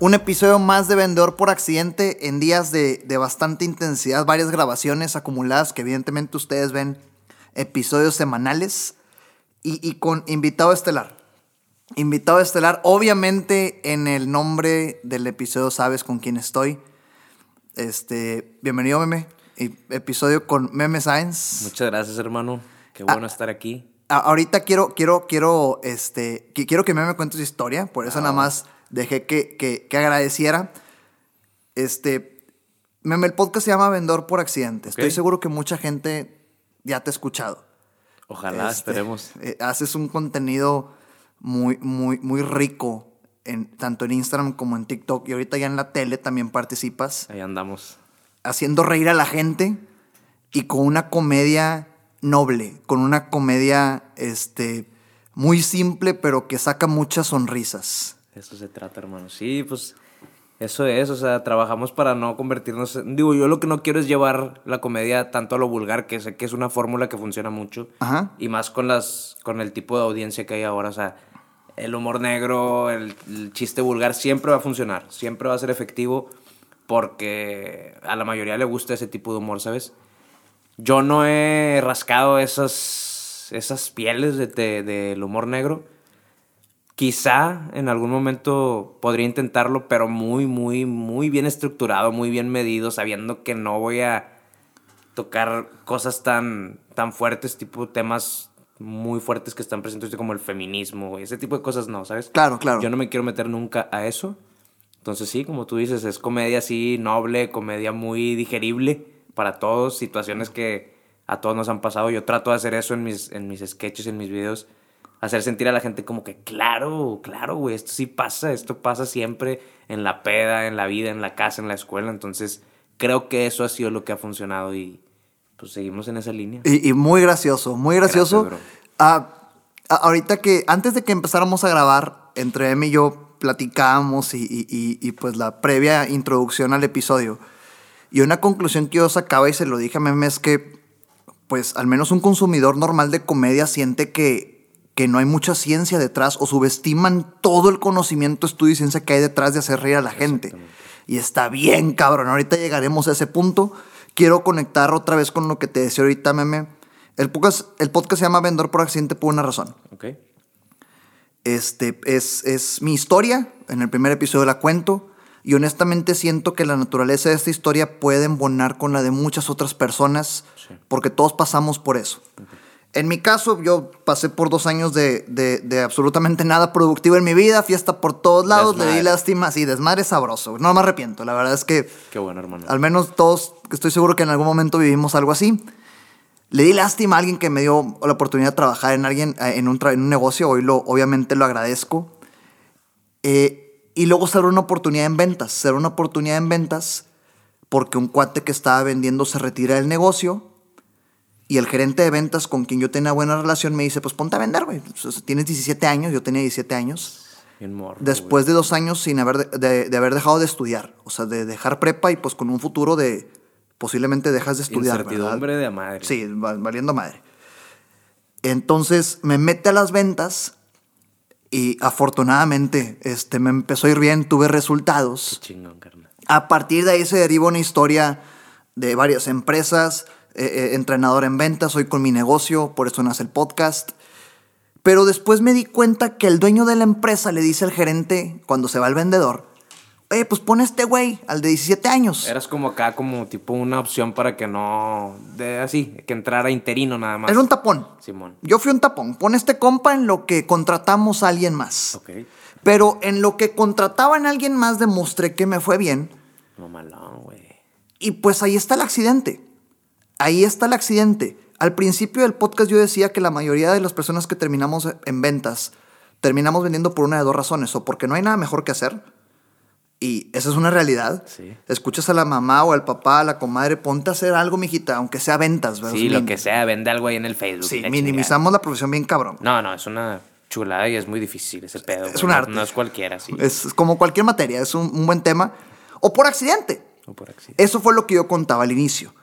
un episodio más de Vendedor por Accidente en días de, de, bastante intensidad, varias grabaciones acumuladas que evidentemente ustedes ven episodios semanales y, y con invitado estelar. Invitado estelar, obviamente en el nombre del episodio sabes con quién estoy. Este, bienvenido Meme, episodio con Meme Science. Muchas gracias hermano, qué bueno ah, estar aquí. ahorita quiero, quiero, quiero, este, quiero que Meme cuente su historia, por eso ah. nada más dejé que, que, que, agradeciera. Este, el podcast se llama Vendedor por Accidente. Estoy seguro que mucha gente ya te ha escuchado. Ojalá, este, esperemos. Eh, haces un contenido muy, muy, muy rico, en, tanto en Instagram como en TikTok. Y ahorita ya en la tele también participas. Ahí andamos. Haciendo reír a la gente y con una comedia noble, con una comedia este, muy simple, pero que saca muchas sonrisas. Eso se trata, hermano. Sí, pues eso es, o sea, trabajamos para no convertirnos. Digo, yo lo que no quiero es llevar la comedia tanto a lo vulgar, que sé que es una fórmula que funciona mucho. Ajá. Y más con las con el tipo de audiencia que hay ahora, o sea, el humor negro, el, el chiste vulgar siempre va a funcionar, siempre va a ser efectivo porque a la mayoría le gusta ese tipo de humor, ¿sabes? Yo no he rascado esas esas pieles del de, de, humor negro Quizá en algún momento podría intentarlo, pero muy, muy, muy bien estructurado, muy bien medido, sabiendo que no voy a tocar cosas tan, tan fuertes, tipo temas muy fuertes que están presentes como el feminismo, ese tipo de cosas no, ¿sabes? Claro, claro. Yo no me quiero meter nunca a eso. Entonces sí, como tú dices, es comedia así noble, comedia muy digerible para todos, situaciones que a todos nos han pasado. Yo trato de hacer eso en mis, en mis sketches, en mis videos hacer sentir a la gente como que, claro, claro, güey, esto sí pasa, esto pasa siempre en la peda, en la vida, en la casa, en la escuela. Entonces, creo que eso ha sido lo que ha funcionado y pues seguimos en esa línea. Y, muy gracioso, muy gracioso. Ah, ahorita que, antes de que empezáramos a grabar, entre Em y yo platicábamos y, y, pues la previa introducción al episodio. Y una conclusión que yo sacaba y se lo dije a Meme es que, pues al menos un consumidor normal de comedia siente que que no hay mucha ciencia detrás o subestiman todo el conocimiento, estudio y ciencia que hay detrás de hacer reír a la gente. Y está bien, cabrón. Ahorita llegaremos a ese punto. Quiero conectar otra vez con lo que te decía ahorita, meme. El podcast, el podcast se llama Vendor por Accidente por una razón. Ok. Este es, es mi historia. En el primer episodio la cuento. Y honestamente siento que la naturaleza de esta historia puede embonar con la de muchas otras personas. Porque todos pasamos por eso. En mi caso, yo pasé por dos años de, de, absolutamente nada productivo en mi vida, fiesta por todos lados, le di lástima, sí, desmadre sabroso. No me arrepiento, la verdad es que. Qué bueno, hermano. Al menos todos, estoy seguro que en algún momento vivimos algo así. Le di lástima a alguien que me dio la oportunidad de trabajar en alguien, eh, en un, en un negocio, hoy lo, obviamente lo agradezco. Eh, y luego se una oportunidad en ventas, se una oportunidad en ventas porque un cuate que estaba vendiendo se retira del negocio y el gerente de ventas con quien yo tenía buena relación me dice, pues ponte a vender, güey. Tienes 17 años, yo tenía 17 años. Después de dos años sin haber, de, haber dejado de estudiar. O sea, de dejar prepa y pues con un futuro de posiblemente dejas de estudiar. Incertidumbre de madre. Sí, valiendo madre. Entonces me mete a las ventas y afortunadamente este, me empezó a ir bien, tuve resultados. Qué chingón, carnal. A partir de ahí se deriva una historia de varias empresas eh, eh, entrenador en ventas, soy con mi negocio, por eso nace el podcast. Pero después me di cuenta que el dueño de la empresa le dice al gerente, cuando se va el vendedor, oye, pues pon este güey, al de 17 años. Eras como acá, como tipo una opción para que no, de, así, que entrara interino nada más. Era un tapón. Simón. Yo fui un tapón. Pon este compa en lo que contratamos a alguien más. Ok. Pero en lo que contrataban a alguien más demostré que me fue bien. No malón, güey. Y pues ahí está el accidente ahí está el accidente. Al principio del podcast yo decía que la mayoría de las personas que terminamos en ventas terminamos vendiendo por una de dos razones, o porque no hay nada mejor que hacer, Y esa es una realidad. Sí. Escuchas a la mamá o al papá, a la comadre, ponte a hacer algo, mijita, aunque sea ventas, ¿verdad? Sí, lo que sea, vende algo ahí en el Facebook. Sí, minimizamos la profesión bien cabrón. No, no, es una chulada y es muy difícil ese pedo. Es un No- arte. No, es cualquiera, sí. Es como cualquier materia, es un, un buen tema. O por accidente. O por accidente. Eso fue lo que yo contaba al inicio.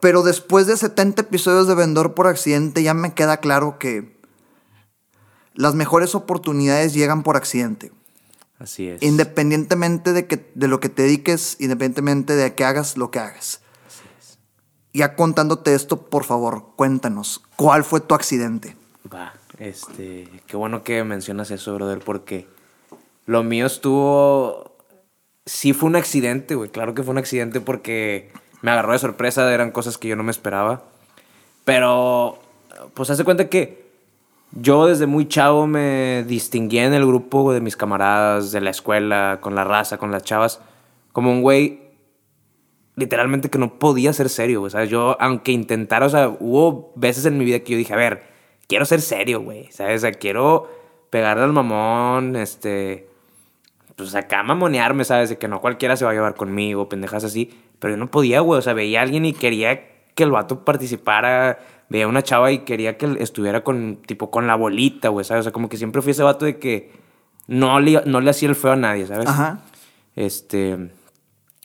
Pero después de 70 episodios de Vendedor por accidente, ya me queda claro que las mejores oportunidades llegan por accidente. Así es. Independientemente de, que, de lo que te dediques, independientemente de que hagas lo que hagas. Ya contándote esto, por favor, cuéntanos, ¿cuál fue tu accidente? Va, este, qué bueno que mencionas eso, brother, porque lo mío estuvo, sí fue un accidente, güey, claro que fue un accidente porque me agarró de sorpresa, eran cosas que yo no me esperaba, pero, pues hace cuenta que yo desde muy chavo me distinguía en el grupo de mis camaradas, de la escuela, con la raza, con las chavas, como un güey literalmente que no podía ser serio, güey. ¿Sabes? Yo, aunque intentara, o sea, hubo veces en mi vida que yo dije, a ver, quiero ser serio, güey. ¿Sabes? O sea, quiero pegarle al mamón, este. Pues acá mamonearme, ¿sabes? De que no cualquiera se va a llevar conmigo, pendejas así. Pero yo no podía, güey. O sea, veía a alguien y quería que el vato participara. Veía a una chava y quería que estuviera con, tipo, con la bolita, güey, ¿sabes? O sea, como que siempre fui ese vato de que no le, no le hacía el feo a nadie, ¿sabes? Ajá. Este.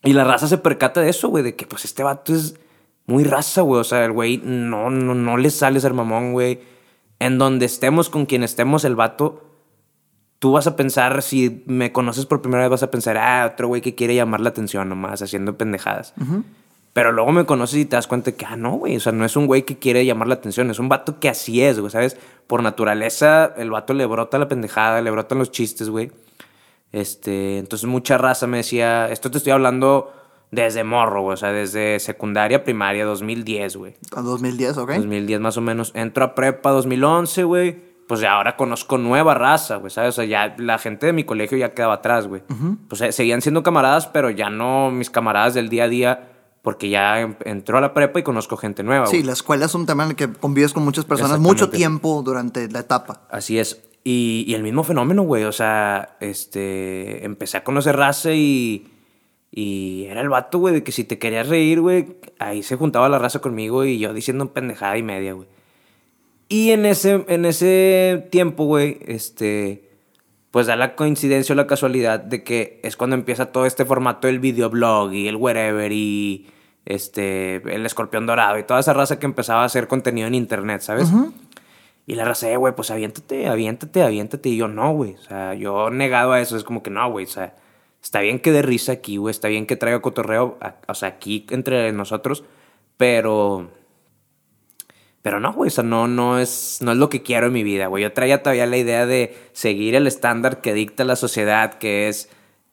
Y la raza se percata de eso, güey, de que pues este vato es muy raza, güey. O sea, el güey no, no, no le sale ser mamón, güey. En donde estemos, con quien estemos, el vato, tú vas a pensar, si me conoces por primera vez, vas a pensar, ah, otro güey que quiere llamar la atención nomás, haciendo pendejadas. Pero luego me conoces y te das cuenta que, ah, no, güey, o sea, no es un güey que quiere llamar la atención, es un vato que así es, güey, ¿sabes? Por naturaleza, el vato le brota la pendejada, le brotan los chistes, güey. Este, entonces mucha raza me decía, esto te estoy hablando desde morro, güey, o sea, desde secundaria, primaria, 2010, güey. A 2010, ¿ok? 2010 más o menos. Entro a prepa 2011, güey. Pues ya ahora conozco nueva raza, güey, ¿sabes? O sea, ya la gente de mi colegio ya quedaba atrás, güey. Pues eh, seguían siendo camaradas, pero ya no mis camaradas del día a día, porque ya em- entró a la prepa y conozco gente nueva, Sí, la escuela es un tema en el que convives con muchas personas mucho tiempo durante la etapa. Así es. Y, y el mismo fenómeno, güey. O sea, este. Empecé a conocer raza y. Y era el vato, güey, de que si te querías reír, güey, ahí se juntaba la raza conmigo y yo diciendo pendejada y media, güey. Y en ese, en ese tiempo, güey, este. Pues da la coincidencia o la casualidad de que es cuando empieza todo este formato del videoblog y el wherever y este el escorpión dorado y toda esa raza que empezaba a hacer contenido en internet, ¿sabes? Y la raza, eh, güey, pues aviéntate, aviéntate, aviéntate. Y yo, no, güey. O sea, yo negado a eso. Es como que no, güey. O sea, está bien que dé risa aquí, güey. Está bien que traiga cotorreo, a- o sea, aquí entre nosotros. Pero. Pero no, güey. O sea, no, no, es, no es lo que quiero en mi vida, güey. Yo traía todavía la idea de seguir el estándar que dicta la sociedad, que es.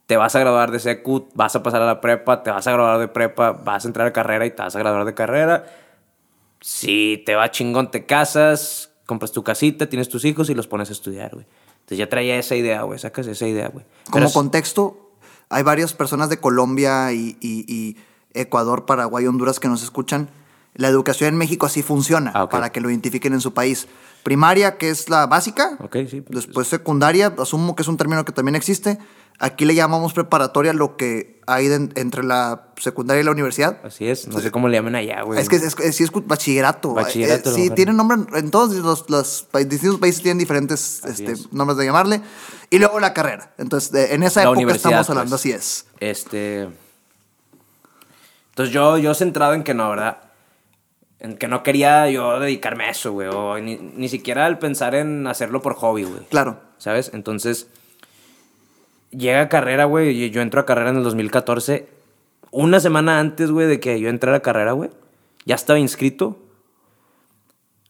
Te vas a graduar de secu, vas a pasar a la prepa, te vas a graduar de prepa, vas a entrar a carrera y te vas a graduar de carrera. Si te va chingón, te casas, compras tu casita, tienes tus hijos y los pones a estudiar, güey. Entonces ya traía esa idea, güey. Sacas esa idea, güey. Como Pero- contexto, hay varias personas de Colombia y, y- y Ecuador, Paraguay, Honduras que nos escuchan. La educación en México así funciona, Ah, para que lo identifiquen en su país. Primaria, que es la básica. Ok, sí. pues, Después secundaria, asumo que es un término que también existe. Aquí le llamamos preparatoria lo que hay de- entre la secundaria y la universidad. Así es. No sé cómo le llaman allá, güey. Es que es, es- sí es bachillerato. Bachillerato, Eh, sí, mejor. tiene nombre en todos los, los distintos países tienen diferentes este, es. nombres de llamarle. Y luego la carrera. Entonces, de- en esa La época estamos hablando, pues. así es. Este. Entonces yo, yo centrado en que no, ¿verdad? En que no quería yo dedicarme a eso, güey. O ni, ni siquiera al pensar en hacerlo por hobby, güey. Claro. ¿Sabes? Entonces, llega carrera, güey. y Yo entro a carrera en el 2014. Una semana antes, güey, de que yo entrara a carrera, güey. Ya estaba inscrito.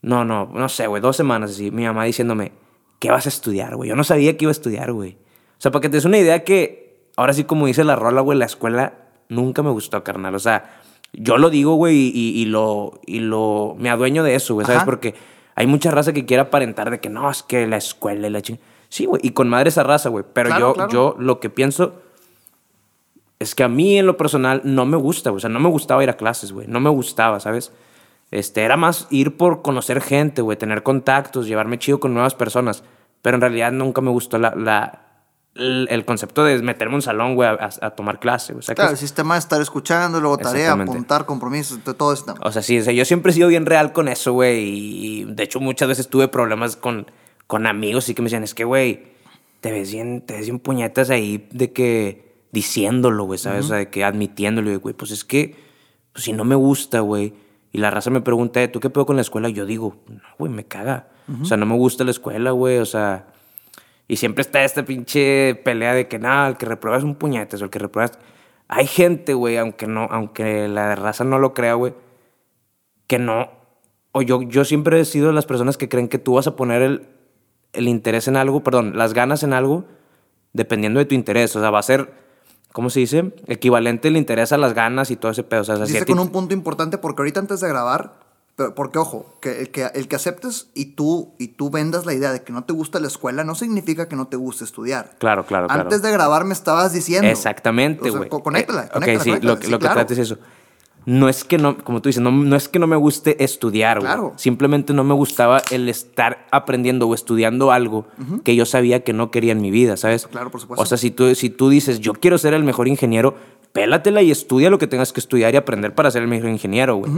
No, no, no sé, güey. Dos semanas así. Mi mamá diciéndome, ¿qué vas a estudiar, güey? Yo no sabía que iba a estudiar, güey. O sea, para que te des una idea que, ahora sí, como dice la rola, güey, la escuela nunca me gustó, carnal. O sea, yo lo digo, güey, y, y- lo, y lo, me adueño de eso, güey, ¿sabes? Ajá. Porque hay mucha raza que quiere aparentar de que no, es que la escuela y la chingada. Sí, güey, y con madre esa raza, güey. Pero Claro, yo, claro. yo lo que pienso es que a mí en lo personal no me gusta, güey. O sea, no me gustaba ir a clases, güey. No me gustaba, ¿sabes? Este, era más ir por conocer gente, güey, tener contactos, llevarme chido con nuevas personas. Pero en realidad nunca me gustó la, la, el, concepto de meterme en un salón, güey, a, tomar clase. O sea, claro, el sistema de estar escuchando, luego tarea, apuntar, compromisos, todo eso. O sea, sí, o sea, yo siempre he sido bien real con eso, güey. Y de hecho, muchas veces tuve problemas con, con amigos y que me decían, es que, güey, te ves bien, te ves bien puñetas ahí de que diciéndolo, güey, ¿sabes? O sea, de que admitiéndolo, güey, pues es que, pues si no me gusta, güey. Y la raza me pregunta, ¿tú qué pedo con la escuela? Yo digo, no, güey, me caga. O sea, no me gusta la escuela, güey. O sea, y siempre está esta pinche pelea de que nada, el que reprueba es un puñetes o el que reprueba Hay gente, güey, aunque, no, aunque la raza no lo crea, güey, que no. O yo, yo siempre he sido de las personas que creen que tú vas a poner el, el interés en algo, perdón, las ganas en algo, dependiendo de tu interés. O sea, va a ser, ¿cómo se dice? Equivalente el interés a las ganas y todo ese pedo. O sea, Dice con un punto importante porque ahorita antes de grabar porque ojo, que el, que el que aceptes y tú, y tú vendas la idea de que no te gusta la escuela no significa que no te guste estudiar. Claro, claro, claro. Antes de grabar me estabas diciendo. Exactamente, güey. O conéctala, eh, sí, lo, que trata es eso. No es que no, como tú dices, no, no es que no me guste estudiar, güey. Claro. Simplemente no me gustaba el estar aprendiendo o estudiando algo que yo sabía que no quería en mi vida, ¿sabes? Claro, por supuesto. O sea, si tú, si tú dices, yo quiero ser el mejor ingeniero, pélatela y estudia lo que tengas que estudiar y aprender para ser el mejor ingeniero, güey.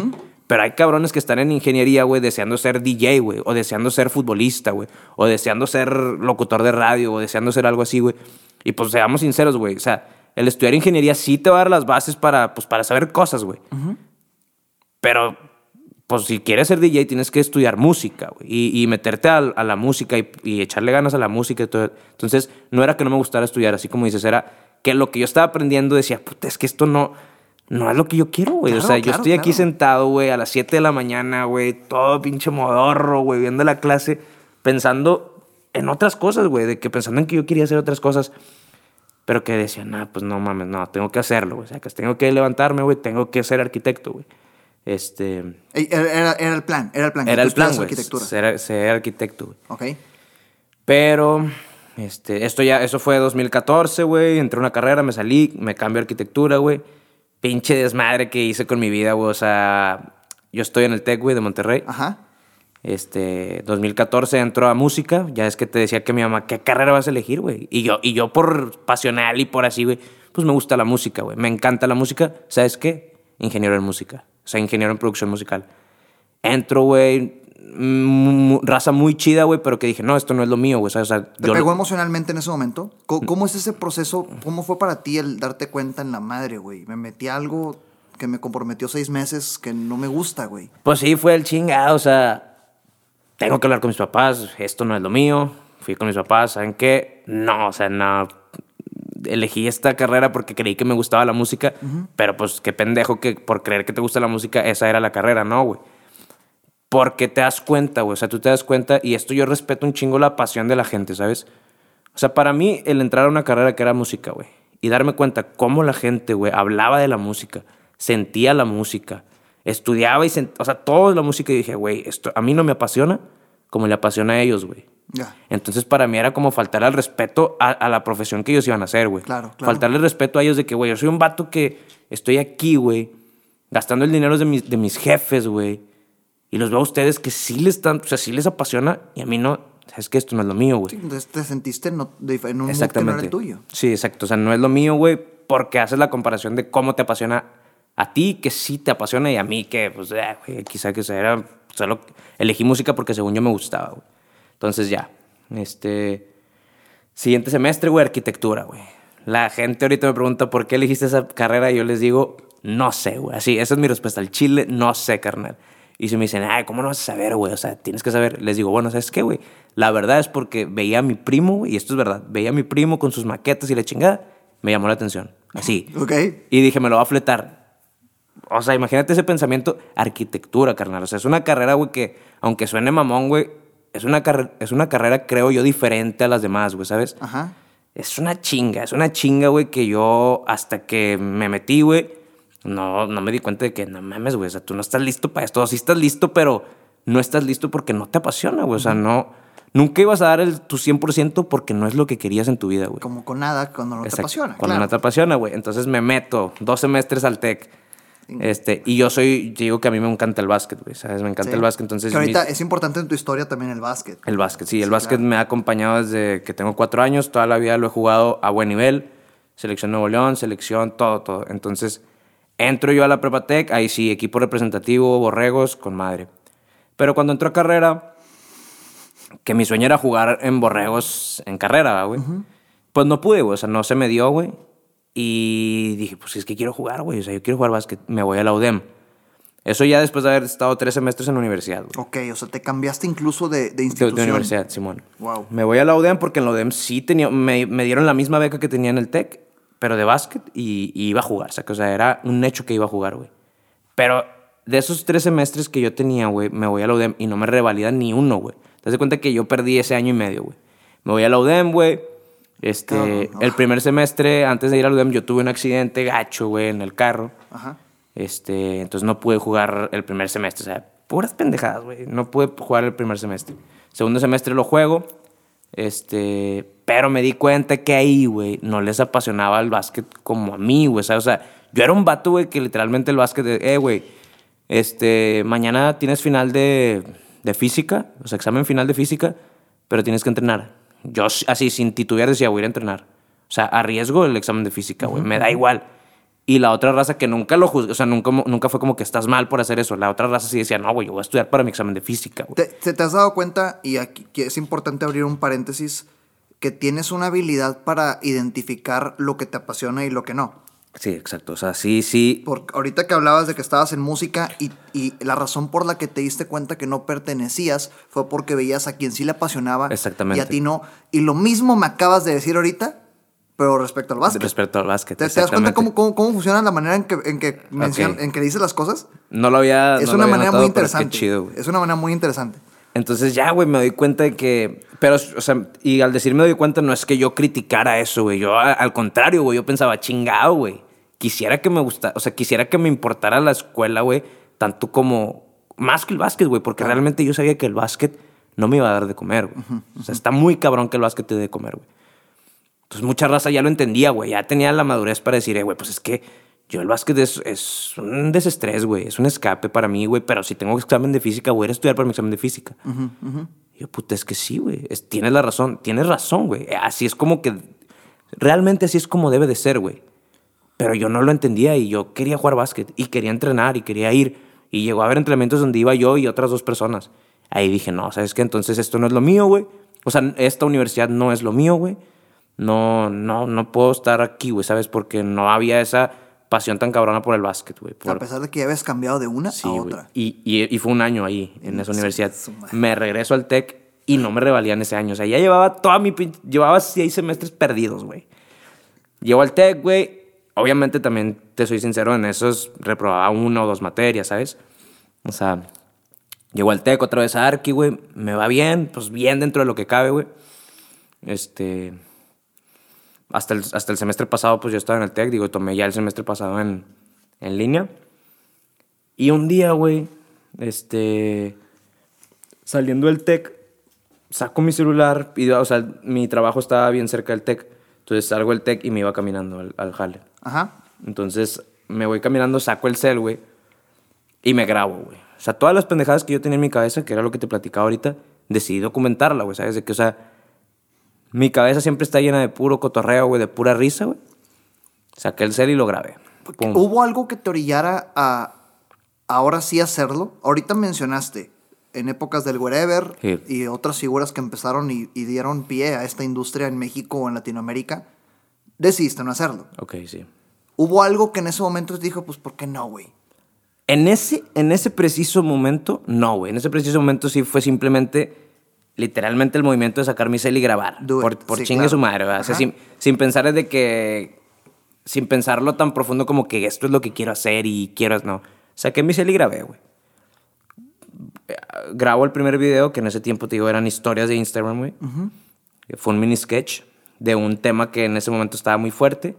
Pero hay cabrones que están en ingeniería, güey, deseando ser DJ, güey, o deseando ser futbolista, güey, o deseando ser locutor de radio, o deseando ser algo así, güey. Y pues seamos sinceros, güey, o sea, el estudiar ingeniería sí te va a dar las bases para, pues, para saber cosas, güey. Pero, pues si quieres ser DJ tienes que estudiar música, güey, y, meterte a, la música y, echarle ganas a la música y todo. Entonces, no era que no me gustara estudiar, así como dices, era que lo que yo estaba aprendiendo decía, puta, es que esto no, no es lo que yo quiero, güey. o sea, yo estoy aquí sentado, güey, a las 7 de la mañana, güey, todo pinche modorro, güey, viendo la clase, pensando en otras cosas, güey, de que pensando en que yo quería hacer otras cosas, pero que decía, nah, pues no mames, no, tengo que hacerlo, güey. O sea, que tengo que levantarme, güey, tengo que ser arquitecto, güey. Este. Era, era, el plan, era el plan. Era el plan, güey. Ser, ser arquitecto, güey. Ok. Pero este, esto ya, eso fue 2014, güey. Entré a una carrera, me salí, me cambié a arquitectura, güey. Pinche desmadre que hice con mi vida, güey. O sea, yo estoy en el TEC, güey, de Monterrey. Ajá. Este, 2014 entró a música. Ya es que te decía que mi mamá, ¿qué carrera vas a elegir, güey? Y yo, y yo por pasional y por así, güey, pues me gusta la música, güey. Me encanta la música. ¿Sabes qué? Ingeniero en música. O sea, ingeniero en producción musical. Entro, güey, raza muy chida, güey, pero que dije, no, esto no es lo mío, güey. O sea, ¿Te pegó emocionalmente en ese momento? ¿Cómo, es ese proceso? ¿Cómo fue para ti el darte cuenta en la madre, güey? Me metí a algo que me comprometió seis meses que no me gusta, güey. Pues sí, fue el chingado, o sea, tengo que hablar con mis papás, esto no es lo mío. Fui con mis papás, ¿saben qué? No, o sea, no. Elegí esta carrera porque creí que me gustaba la música, pero pues qué pendejo que por creer que te gusta la música, esa era la carrera, no, güey. Porque te das cuenta, güey. O sea, tú te das cuenta, y esto yo respeto un chingo la pasión de la gente, ¿sabes? O sea, para mí, el entrar a una carrera que era música, güey, y darme cuenta cómo la gente, güey, hablaba de la música, sentía la música, estudiaba y sentía, o sea, todo la música, y dije, güey, esto a mí no me apasiona como le apasiona a ellos, güey. Entonces, para mí era como faltar al respeto a, la profesión que ellos iban a hacer, güey. Claro, claro. Faltarle respeto a ellos de que, güey, yo soy un vato que estoy aquí, güey, gastando el dinero de mis, de mis jefes, güey y los veo a ustedes que sí les están, o sea, sí les apasiona y a mí no. Es que esto no es lo mío, güey. Sí, entonces te sentiste en, un Exactamente. que no era el tuyo. Sí, exacto. O sea, no es lo mío, güey, porque haces la comparación de cómo te apasiona a ti, que sí te apasiona, y a mí, que, pues, eh, güey, quizá que era. Solo elegí música porque según yo me gustaba, güey. Entonces, ya. Este. Siguiente semestre, güey, arquitectura, güey. La gente ahorita me pregunta por qué elegiste esa carrera y yo les digo, no sé, güey. Así, esa es mi respuesta. al chile, no sé, carnal. Y si me dicen, ay, ¿cómo no vas a saber, güey? O sea, tienes que saber. Les digo, bueno, ¿sabes qué, güey? La verdad es porque veía a mi primo, y esto es verdad, veía a mi primo con sus maquetas y la chingada, me llamó la atención. Así. Ok. Y dije, me lo va a fletar. O sea, imagínate ese pensamiento, arquitectura, carnal. O sea, es una carrera, güey, que, aunque suene mamón, güey, es una, es una carrera, creo yo, diferente a las demás, güey, ¿sabes? Ajá. Es una chinga, es una chinga, güey, que yo, hasta que me metí, güey, no, no me di cuenta de que no mames, güey. O sea, tú no estás listo para esto. Sí estás listo, pero no estás listo porque no te apasiona, güey. O sea, no. Nunca ibas a dar el, tu 100% porque no es lo que querías en tu vida, güey. Como con nada, cuando no te apasiona. Cuando no te apasiona, güey. Entonces me meto dos semestres al TEC. Este, y yo soy, digo que a mí me encanta el básquet, güey, ¿sabes? Me encanta el básquet, entonces... Que ahorita es importante en tu historia también el básquet. El básquet, sí, el básquet me ha acompañado desde que tengo cuatro años, toda la vida lo he jugado a buen nivel, selección Nuevo León, selección, todo, todo. Entonces, entro yo a la Prepatec, ahí sí, equipo representativo, borregos, con madre. Pero cuando entro a carrera, que mi sueño era jugar en borregos en carrera, güey, pues no pude, güey, o sea, no se me dio, güey. Y dije, pues es que quiero jugar, güey. O sea, yo quiero jugar básquet. Me voy a la UDEM. Eso ya después de haber estado tres semestres en la universidad. Güey. Ok, o sea, te cambiaste incluso de, de institución. De, de, universidad, Simón. Wow. Me voy a la UDEM porque en la UDEM sí tenía, me, me dieron la misma beca que tenía en el TEC, pero de básquet y, y iba a jugar. O sea, era un hecho que iba a jugar, güey. Pero de esos tres semestres que yo tenía, güey, me voy a la UDEM y no me revalidan ni uno, güey. Te das cuenta que yo perdí ese año y medio, güey. Me voy a la UDEM, güey este, el primer semestre, antes de ir al UDEM, yo tuve un accidente gacho, güey, en el carro. Ajá. Este, entonces no pude jugar el primer semestre. O sea, puras pendejadas, güey. No pude jugar el primer semestre. Segundo semestre lo juego. Este, pero me di cuenta que ahí, güey, no les apasionaba el básquet como a mí, güey. O sea, yo era un vato, güey, que literalmente el básquet, de, eh, güey, este, mañana tienes final de, de física, o sea, examen final de física, pero tienes que entrenar yo así, sin titubear, decía, voy a ir a entrenar. O sea, arriesgo el examen de física, güey. Me da igual. Y la otra raza que nunca lo juzgó, o sea, nunca, nunca fue como que estás mal por hacer eso. La otra raza sí decía, no, güey, yo voy a estudiar para mi examen de física, güey. ¿Te, ¿Te, has dado cuenta, y aquí es importante abrir un paréntesis, que tienes una habilidad para identificar lo que te apasiona y lo que no? Sí, exacto. O sea, sí, sí. Porque ahorita que hablabas de que estabas en música y, y, la razón por la que te diste cuenta que no pertenecías fue porque veías a quien sí le apasionaba Exactamente. y a ti no. Y lo mismo me acabas de decir ahorita, pero respecto al básquet. Respecto al básquet. ¿Te, ¿te das cuenta cómo, cómo, cómo, funciona la manera en que, en que, okay. en que dices las cosas? No lo había. Es no una había manera notado, muy interesante. Es, chido, es una manera muy interesante. Entonces ya, güey, me doy cuenta de que... Pero, o sea, y al decir me doy cuenta no es que yo criticara eso, güey. Yo, al contrario, güey, yo pensaba, chingado, güey quisiera que me gustara, o sea, quisiera que me importara la escuela, güey, tanto como más que el básquet, güey, porque claro. realmente yo sabía que el básquet no me iba a dar de comer, güey. Uh -huh, uh -huh. O sea, está muy cabrón que el básquet te dé de comer, güey. Entonces, mucha raza ya lo entendía, güey. Ya tenía la madurez para decir, eh, güey, pues es que yo el básquet es, es un desestrés, güey. Es un escape para mí, güey. Pero si tengo examen de física, voy a estudiar para mi examen de física. Uh -huh, y yo, puta, es que sí, güey. Tienes la razón. Tienes razón, güey. Así es como que... Realmente así es como debe de ser, güey. Pero yo no lo entendía y yo quería jugar básquet y quería entrenar y quería ir. Y llegó a haber entrenamientos donde iba yo y otras dos personas. Ahí dije, no, ¿sabes qué? Entonces esto no es lo mío, güey. O sea, esta universidad no es lo mío, güey. No, no, no puedo estar aquí, güey, ¿sabes? Porque no había esa pasión tan cabrona por el básquet, güey. Por... A pesar de que ya habías cambiado de una sí, a otra. Y, y, y, fue un año ahí, en esa sí, universidad. Me regreso al TEC y no me revalían ese año. O sea, ya llevaba toda mi... Llevaba seis semestres perdidos, güey. Llego al TEC, güey. Obviamente también, te soy sincero, en esos reprobaba una o dos materias, ¿sabes? O sea, llego al TEC otra vez a Arqui, güey. Me va bien, pues bien dentro de lo que cabe, güey. Este... Hasta el, hasta el semestre pasado, pues yo estaba en el TEC, digo, tomé ya el semestre pasado en, en línea. Y un día, güey, este... Saliendo del TEC, saco mi celular, y, o sea, mi trabajo estaba bien cerca del TEC. Entonces salgo del TEC y me iba caminando al, al jale. Ajá. Entonces me voy caminando, saco el cel, güey, y me grabo, güey. O sea, todas las pendejadas que yo tenía en mi cabeza, que era lo que te platicaba ahorita, decidí documentarla, güey, ¿sabes? De que, o sea, mi cabeza siempre está llena de puro cotorreo, güey, de pura risa, güey. Saqué el cel y lo grabé. Pum. ¿Hubo algo que te orillara a ahora sí hacerlo? Ahorita mencionaste en épocas del wherever Sí. y otras figuras que empezaron y, y dieron pie a esta industria en México o en Latinoamérica, decidiste no hacerlo. Ok, sí. ¿Hubo algo que en ese momento te dijo, pues, ¿por qué no, güey? En ese, en ese preciso momento, no, güey. En ese preciso momento sí fue simplemente, literalmente, el movimiento de sacar mi cel y grabar. Por, por Sí, chingue claro. su madre, ¿verdad? O sea, sin, sin pensar de que... Sin pensarlo tan profundo como que esto es lo que quiero hacer y quiero... No. Saqué mi cel y grabé, güey. Eh, Grabo el primer video, que en ese tiempo, te digo, eran historias de Instagram, güey. Fue un mini sketch de un tema que en ese momento estaba muy fuerte.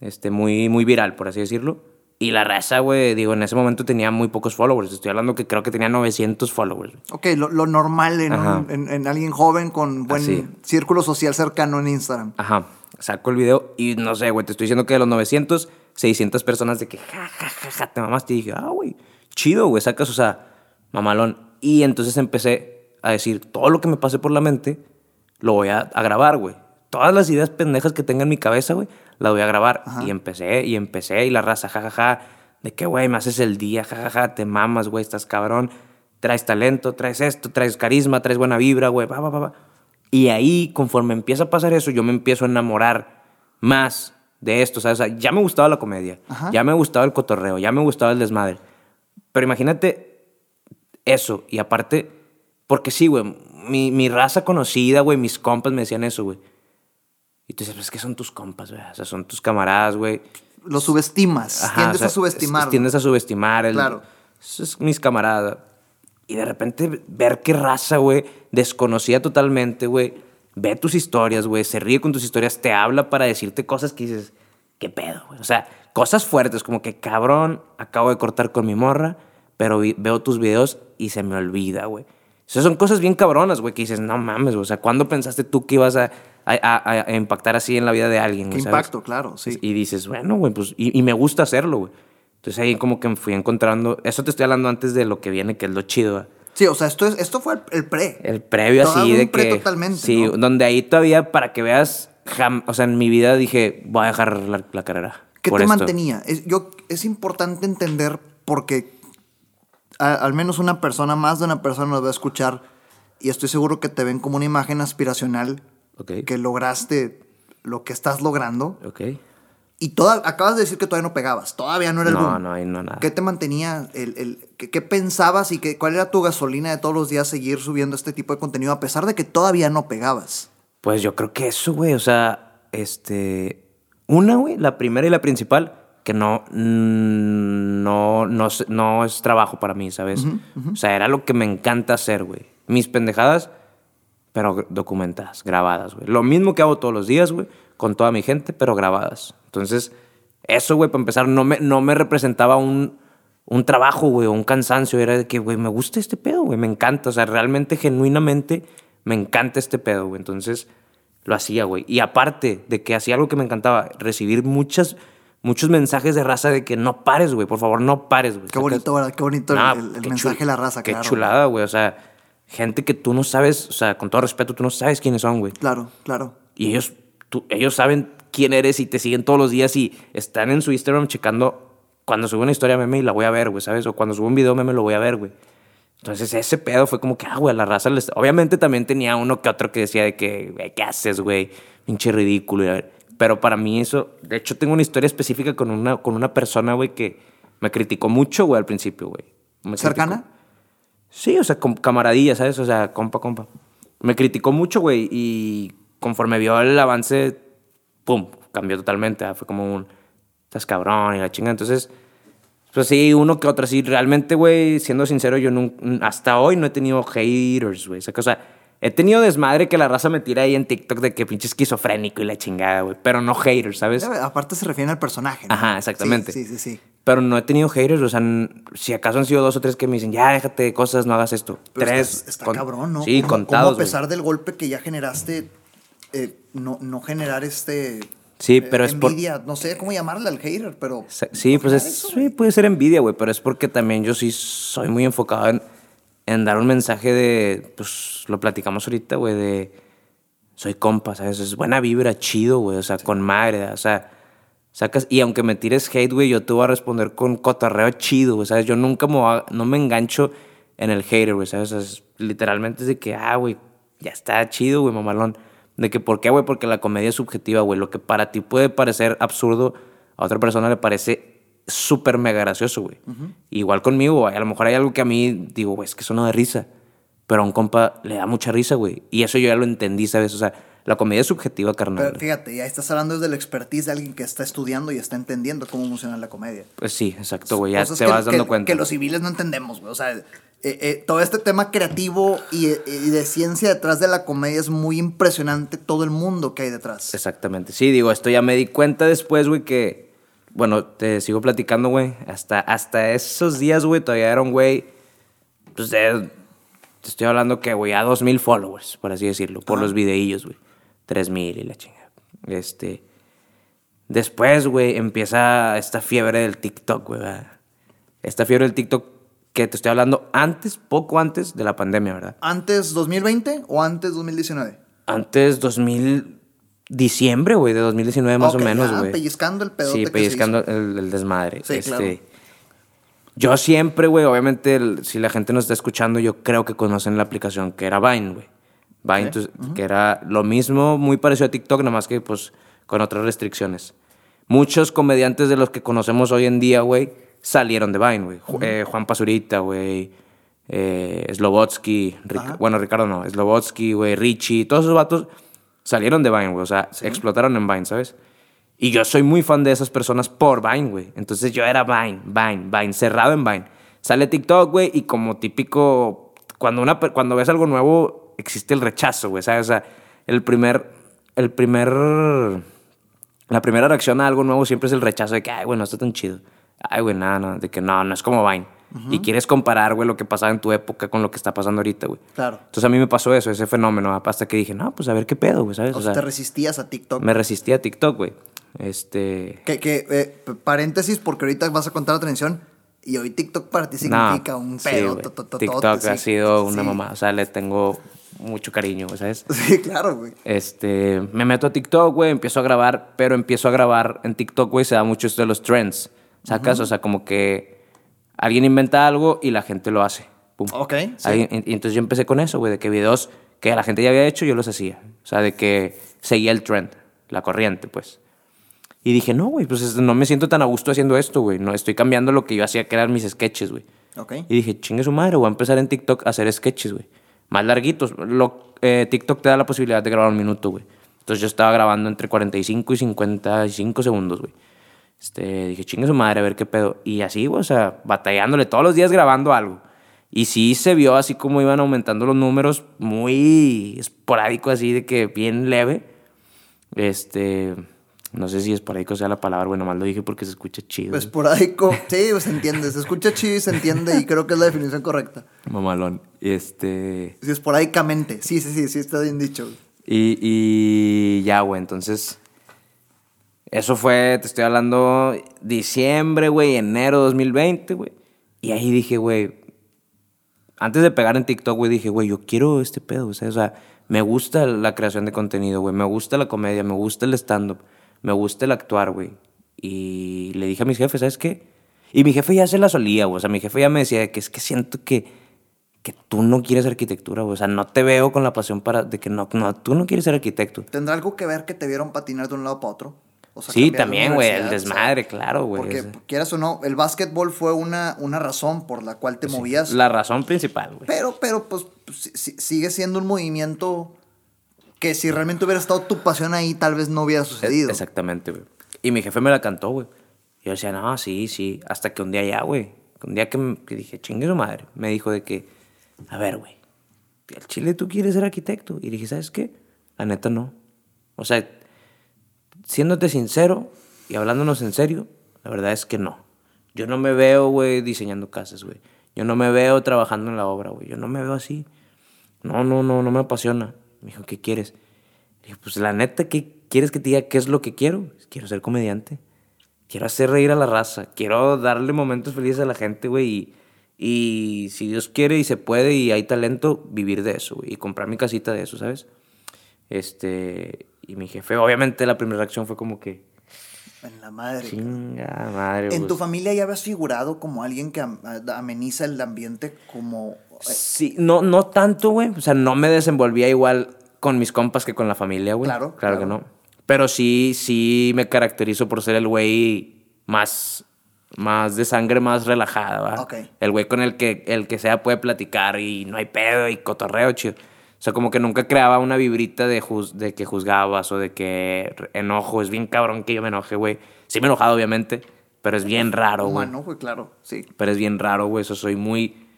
Este, muy, muy viral, por así decirlo. Y la raza, güey, digo, en ese momento tenía muy pocos followers. Estoy hablando que creo que tenía 900 followers. Ok, lo, lo normal en, un- en, en alguien joven con buen Así. círculo social cercano en Instagram. Ajá. Saco el video y no sé, güey, te estoy diciendo que de los 900, 600 personas de que, ja, ja, ja, ja, te mamaste. Y dije, ah, güey, chido, güey, sacas, o sea, mamalón. Y entonces empecé a decir, todo lo que me pase por la mente, lo voy a, a grabar, güey. Todas las ideas pendejas que tenga en mi cabeza, güey, las voy a grabar. Y empecé, y empecé, y la raza, jajaja, de que, güey, me haces el día, jajaja, te mamas, güey, estás cabrón, traes talento, traes esto, traes carisma, traes buena vibra, güey, va, va, va, va. Y ahí, conforme empieza a pasar eso, yo me empiezo a enamorar más de esto, ¿sabes? O sea, ya me gustaba la comedia, ya me gustaba el cotorreo, ya me gustaba el desmadre. Pero imagínate eso, y aparte, porque sí, güey, mi, mi raza conocida, güey, mis compas me decían eso, güey. Y tú dices, pues, ¿qué son tus compas, güey? O sea, son tus camaradas, güey. Lo subestimas, Ajá, tiendes o sea, a subestimar. es- Tiendes a subestimar. El, Claro. Eso es mis camaradas. Y de repente ver qué raza, güey, desconocida totalmente, güey, ve tus historias, güey, se ríe con tus historias, te habla para decirte cosas que dices, ¿qué pedo, güey? O sea, cosas fuertes, como que cabrón, acabo de cortar con mi morra, pero veo tus videos y se me olvida, güey. O sea, son cosas bien cabronas, güey, que dices, no mames, güey. O sea, ¿cuándo pensaste tú que ibas a, a- a- a impactar así en la vida de alguien? Qué sabes? impacto, claro, sí. Y dices, bueno, güey, pues, y, y me gusta hacerlo, güey. Entonces ahí como que me fui encontrando, eso te estoy hablando antes de lo que viene, que es lo chido. Sí, o sea, esto, es, esto fue el, el pre. El previo Todo así un de pre que... totalmente, Sí, ¿no? donde ahí todavía, para que veas, jam- o sea, en mi vida dije, voy a dejar la, la carrera. ¿Qué por te esto. mantenía? Es, yo, es importante entender porque a- al menos una persona, más de una persona nos va a escuchar y estoy seguro que te ven como una imagen aspiracional Que lograste lo que estás logrando Ok. y toda, acabas de decir que todavía no pegabas, todavía no era el No, boom. no, no nada. ¿Qué te mantenía? El, el- qué, qué pensabas y qué, cuál era tu gasolina de todos los días seguir subiendo este tipo de contenido a pesar de que todavía no pegabas? Pues yo creo que eso, güey, o sea, este... Una, güey, la primera y la principal, que no, mm, no, no, no es trabajo para mí, ¿sabes? O sea, era lo que me encanta hacer, güey. Mis pendejadas, pero documentadas, grabadas, güey. Lo mismo que hago todos los días, güey, con toda mi gente, pero grabadas. Entonces, eso, güey, para empezar, no me, no me representaba un, un trabajo, güey, o un cansancio. Era de que, güey, me gusta este pedo, güey, me encanta. O sea, realmente, genuinamente, me encanta este pedo, güey. Entonces, lo hacía, güey. Y aparte de que hacía algo que me encantaba, recibir muchas, muchos mensajes de raza de que no pares, güey, por favor, no pares, güey. Qué bonito, ¿verdad? Qué bonito el- No, el, el qué mensaje de la raza, Qué claro. chulada, güey. O sea, gente que tú no sabes, o sea, con todo respeto, tú no sabes quiénes son, güey. Claro, claro. Y ellos, tú- ellos saben quién eres y te siguen todos los días y están en su Instagram checando cuando subo una historia meme y la voy a ver, güey, ¿sabes? O cuando subo un video meme lo voy a ver, güey. Entonces ese pedo fue como que, ah, güey, la raza les... Obviamente también tenía uno que otro que decía de que, güey, ¿qué haces, güey? Pinche ridículo. y a ver. Pero para mí eso... De hecho, tengo una historia específica con una, con una persona, güey, que me criticó mucho, güey, al principio, güey. ¿Cercana? criticó. Sí, o sea, camaradilla, ¿sabes? O sea, compa, compa. Me criticó mucho, güey, y conforme vio el avance, pum, cambió totalmente. ah, Fue como un, estás cabrón y la chinga. Entonces, pues sí, uno que otro. Sí, realmente, güey, siendo sincero, yo nun- hasta hoy no he tenido haters, güey. O sea, he tenido desmadre que la raza me tira ahí en TikTok de que pinche esquizofrénico y la chingada, güey. Pero no haters, ¿sabes? Aparte se refiere al personaje. ¿no? Ajá, exactamente. Sí, sí, sí. sí. Pero no he tenido haters, o sea, si acaso han sido dos o tres que me dicen, ya déjate de cosas, no hagas esto. Pero tres. Está, está con- cabrón, ¿no? Sí, ¿Cómo- cómo contados. a güey. pesar del golpe que ya generaste, eh, no, no generar este. Sí, eh, pero es por- envidia, No sé cómo llamarle al hater, pero. Sí, no pues es, eso, sí, puede ser envidia, güey, pero es porque también yo sí soy muy enfocado en, en dar un mensaje de, pues lo platicamos ahorita, güey, de soy compa, ¿sabes? Es buena vibra, chido, güey, o sea, con madre, o sea, sacas, y aunque me tires hate, güey, yo te voy a responder con cotorreo chido, güey, ¿sabes? Yo nunca me, a- no me engancho en el hater, güey, ¿sabes? O sea, es- literalmente es de que, ah, güey, ya está chido, güey, mamalón. De que, ¿por qué, güey? Porque la comedia es subjetiva, güey. Lo que para ti puede parecer absurdo, a otra persona le parece súper mega gracioso, güey. Igual conmigo, güey. A lo mejor hay algo que a mí digo, güey, es que eso no da risa. Pero a un compa le da mucha risa, güey. Y eso yo ya lo entendí, ¿sabes? O sea, la comedia es subjetiva, carnal. Pero fíjate, ya estás hablando desde la expertise de alguien que está estudiando y está entendiendo cómo funciona la comedia. Pues sí, exacto, güey. Ya Cosas te que- vas dando que- cuenta. Que los civiles no entendemos, güey. O sea, eh, eh, todo este tema creativo y, y de ciencia detrás de la comedia es muy impresionante todo el mundo que hay detrás. Exactamente. Sí, digo, esto ya me di cuenta después, güey, que. Bueno, te sigo platicando, güey. Hasta, hasta esos días, güey, todavía era un güey. Pues de- Te estoy hablando que, güey, a dos mil followers, por así decirlo, por los videillos, güey. Tres mil y la chingada. Este. Después, güey, empieza esta fiebre del TikTok, güey. Esta fiebre del TikTok que te estoy hablando antes, poco antes de la pandemia, ¿verdad? ¿Antes 2020 o antes 2019? Antes 2000, diciembre, güey, de 2019 más o menos, güey. pellizcando el pedo. Sí, pellizcando el, desmadre. Sí, claro. Este, yo siempre, güey, obviamente, si la gente nos está escuchando, yo creo que conocen la aplicación que era Vine, güey. Vine, que era lo mismo, muy parecido a TikTok, nada más que, pues, con otras restricciones. Muchos comediantes de los que conocemos hoy en día, güey, salieron de Vine, güey. Eh, Juan Pazurita, güey. Eh, Slobotsky. bueno, Ricardo no. Slobotsky, güey. Richie. Todos esos vatos salieron de Vine, güey. O sea, explotaron en Vine, ¿sabes? Y yo soy muy fan de esas personas por Vine, güey. Entonces yo era Vine, Vine, Vine, cerrado en Vine. Sale TikTok, güey, y como típico, cuando, una, cuando ves algo nuevo, existe el rechazo, güey, ¿sabes? O sea, el primer, el primer, la primera reacción a algo nuevo siempre es el rechazo de que, ay, güey, no está tan chido. Ay, güey, nada, no, de que no, no es como Vine. Y quieres comparar, güey, lo que pasaba en tu época con lo que está pasando ahorita, güey. Claro. Entonces a mí me pasó eso, ese fenómeno, hasta que dije, no, pues a ver qué pedo, güey, ¿sabes? O, sea, te resistías a TikTok. Me resistía a TikTok, güey. Este. Que, que eh, paréntesis, porque ahorita vas a contar la atención. Y hoy TikTok para ti significa un pedo. TikTok ha sido una mamá. O sea, le tengo mucho cariño, ¿sabes? Sí, claro, güey. Este, me meto a TikTok, güey, empiezo a grabar, pero empiezo a grabar en TikTok, güey, se da mucho esto de los trends. ¿Sacas? O sea, como que alguien inventa algo y la gente lo hace. Pum. Ok. y, entonces yo empecé con eso, güey, de que videos que la gente ya había hecho, yo los hacía. O sea, de que seguía el trend, la corriente, pues. Y dije, no, güey, pues no me siento tan a gusto haciendo esto, güey. No, estoy cambiando lo que yo hacía, que eran mis sketches, güey. Ok. Y dije, chingue su madre, voy a empezar en TikTok a hacer sketches, güey. Más larguitos. Lo, eh, TikTok te da la posibilidad de grabar un minuto, güey. Entonces yo estaba grabando entre 45 y 55 segundos, güey. Este, dije, chingue su madre, a ver qué pedo. Y así, güey, o sea, batallándole todos los días grabando algo. Y sí se vio así como iban aumentando los números, muy esporádico, así de que bien leve. Este, no sé si esporádico sea la palabra, bueno, mal lo dije porque se escucha chido. Esporádico, sí, se entiende, se escucha chido y se entiende y creo que es la definición correcta. Mamalón, este... Sí, esporádicamente, sí, sí, sí, sí, está bien dicho. Y, y ya, güey, entonces... Eso fue, te estoy hablando, diciembre, güey, enero 2020, güey. Y ahí dije, güey, antes de pegar en TikTok, güey, dije, güey, yo quiero este pedo, o sea, me gusta la creación de contenido, güey, me gusta la comedia, me gusta el stand-up me gusta el actuar, güey. Y le dije a mis jefes, ¿sabes qué? Y mi jefe ya se la solía, güey. O sea, mi jefe ya me decía que es que siento que, que tú no quieres arquitectura, güey. O sea, no te veo con la pasión para... De que no, no, tú no quieres ser arquitecto. ¿Tendrá algo que ver que te vieron patinar de un lado para otro? sí, también, güey, el desmadre, claro, güey. Porque quieras o no, el básquetbol fue una, una razón por la cual te movías. La razón principal, güey. Pero, pero, pues, sigue siendo un movimiento que si realmente hubiera estado tu pasión ahí, tal vez no hubiera sucedido. Exactamente, güey. Y mi jefe me la cantó, güey. Yo decía, no, sí, sí. Hasta que un día ya, güey. Un día que, dije, chingue su madre. Me dijo de que, a ver, güey. ¿El chile tú quieres ser arquitecto? Y dije, ¿sabes qué? La neta no. O sea, siéndote sincero y hablándonos en serio, la verdad es que no. Yo no me veo, güey, diseñando casas, güey. Yo no me veo trabajando en la obra, güey. Yo no me veo así. No, no, no, no me apasiona. Me dijo, ¿qué quieres? Le dije, pues la neta, ¿qué quieres que te diga qué es lo que quiero? Quiero ser comediante. Quiero hacer reír a la raza. Quiero darle momentos felices a la gente, güey. Y, si Dios quiere y se puede y hay talento, vivir de eso, güey. Y comprar mi casita de eso, ¿sabes? Este. Y mi jefe, obviamente, la primera reacción fue como que. En la madre. Chinga madre. ¿En tu familia ya habías figurado como alguien que ameniza el ambiente como Sí, no, no tanto, güey. O sea, no me desenvolvía igual con mis compas que con la familia, güey. Claro, claro. que no. Pero sí, sí me caracterizo por ser el güey más, más de sangre más relajada, ¿va? El güey con el que, el que sea puede platicar y no hay pedo y cotorreo, chido. O sea, como que nunca creaba una vibrita de, de que juzgabas o de que enojo. Es bien cabrón que yo me enoje, güey. Sí me he enojado, obviamente, pero es bien raro, güey. Bueno, güey, claro, sí. Pero es bien raro, güey. Eso soy muy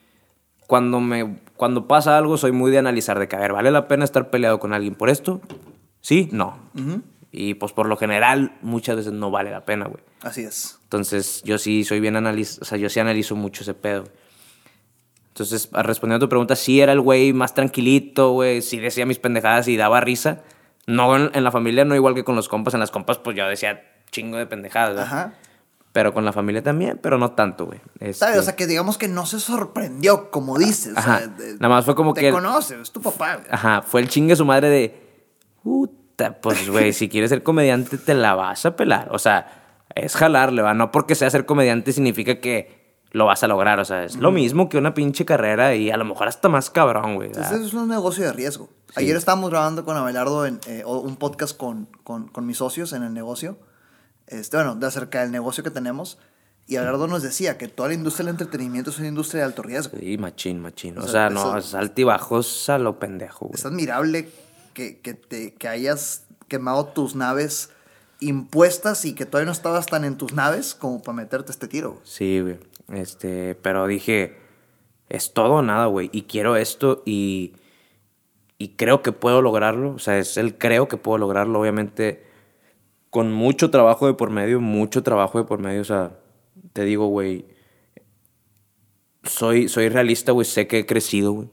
cuando, me, cuando pasa algo soy muy de analizar de que, a ver, ¿vale la pena estar peleado con alguien por esto? Sí, no. Y pues por lo general muchas veces no vale la pena, güey. Así es. Entonces yo sí soy bien analiz o sea, yo sí analizo mucho ese pedo. Entonces, respondiendo a tu pregunta, sí era el güey más tranquilito, güey, sí decía mis pendejadas y daba risa. No en, la familia, no igual que con los compas. En las compas, pues yo decía chingo de pendejadas. Ajá. Pero con la familia también, pero no tanto, güey. Este... O sea, que digamos que no se sorprendió, como dices. Ajá. Nada más fue como que. Te conoce, es tu papá. Güey. Ajá. Fue el chingue su madre de. Puta, pues, güey, si quieres ser comediante, te la vas a pelar. O sea, es jalarle, va. No porque sea ser comediante significa que lo vas a lograr. O sea, es lo mismo que una pinche carrera y a lo mejor hasta más cabrón, güey. Entonces, es un negocio de riesgo. Ayer estábamos grabando con Abelardo en, eh, un podcast con, con, con mis socios en el negocio este, bueno, de acerca del negocio que tenemos. Y Agardo nos decía que toda la industria del entretenimiento es una industria de alto riesgo. Sí, machín, machín. O, sea, no, es altibajos a lo pendejo. Es admirable que, que, te, que hayas quemado tus naves impuestas y que todavía no estabas tan en tus naves como para meterte este tiro. Sí, güey. Este, pero dije, es todo o nada, güey. Y quiero esto y, y creo que puedo lograrlo. O sea, es el creo que puedo lograrlo. Obviamente con mucho trabajo de por medio, mucho trabajo de por medio, o sea, te digo, güey, soy, soy realista, güey, sé que he crecido, güey.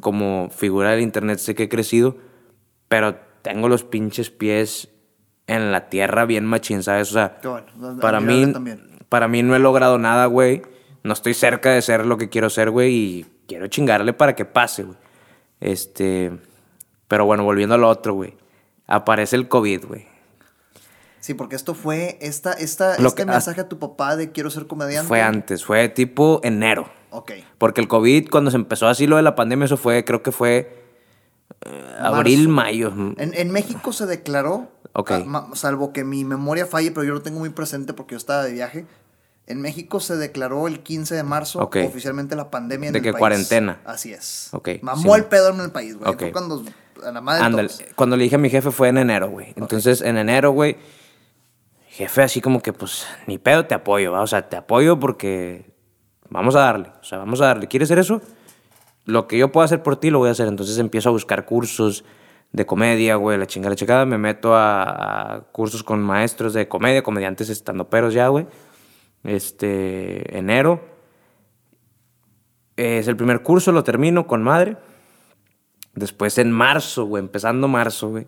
Como figura del internet sé que he crecido, pero tengo los pinches pies en la tierra bien machín, ¿sabes? O sea, para mí, para mí no he logrado nada, güey. No estoy cerca de ser lo que quiero ser, güey, y quiero chingarle para que pase, güey. Este, pero bueno, volviendo a lo otro, güey. Aparece el COVID, güey. Sí, porque esto fue esta, esta, este mensaje a tu papá de quiero ser comediante. Fue antes, fue tipo enero. Ok. Porque el COVID, cuando se empezó así lo de la pandemia, eso fue, creo que fue eh, abril, mayo. En, México se declaró, okay. salvo que mi memoria falle, pero yo lo tengo muy presente porque yo estaba de viaje. En México se declaró el 15 de marzo oficialmente la pandemia en de que cuarentena. Así es. Ok. Mamó el pedo en el país, güey. Cuando a la madre Cuando le dije a mi jefe fue en enero, güey. Entonces, en enero, güey jefe así como que, pues, ni pedo, te apoyo, ¿va? O sea, te apoyo porque vamos a darle, o sea, vamos a darle. ¿Quieres hacer eso? Lo que yo puedo hacer por ti lo voy a hacer. Entonces empiezo a buscar cursos de comedia, güey, la chingada, la chingada. Me meto a, cursos con maestros de comedia, comediantes estando peros ya, güey. Este, enero. Es el primer curso, lo termino con madre. Después en marzo, güey, empezando marzo, güey.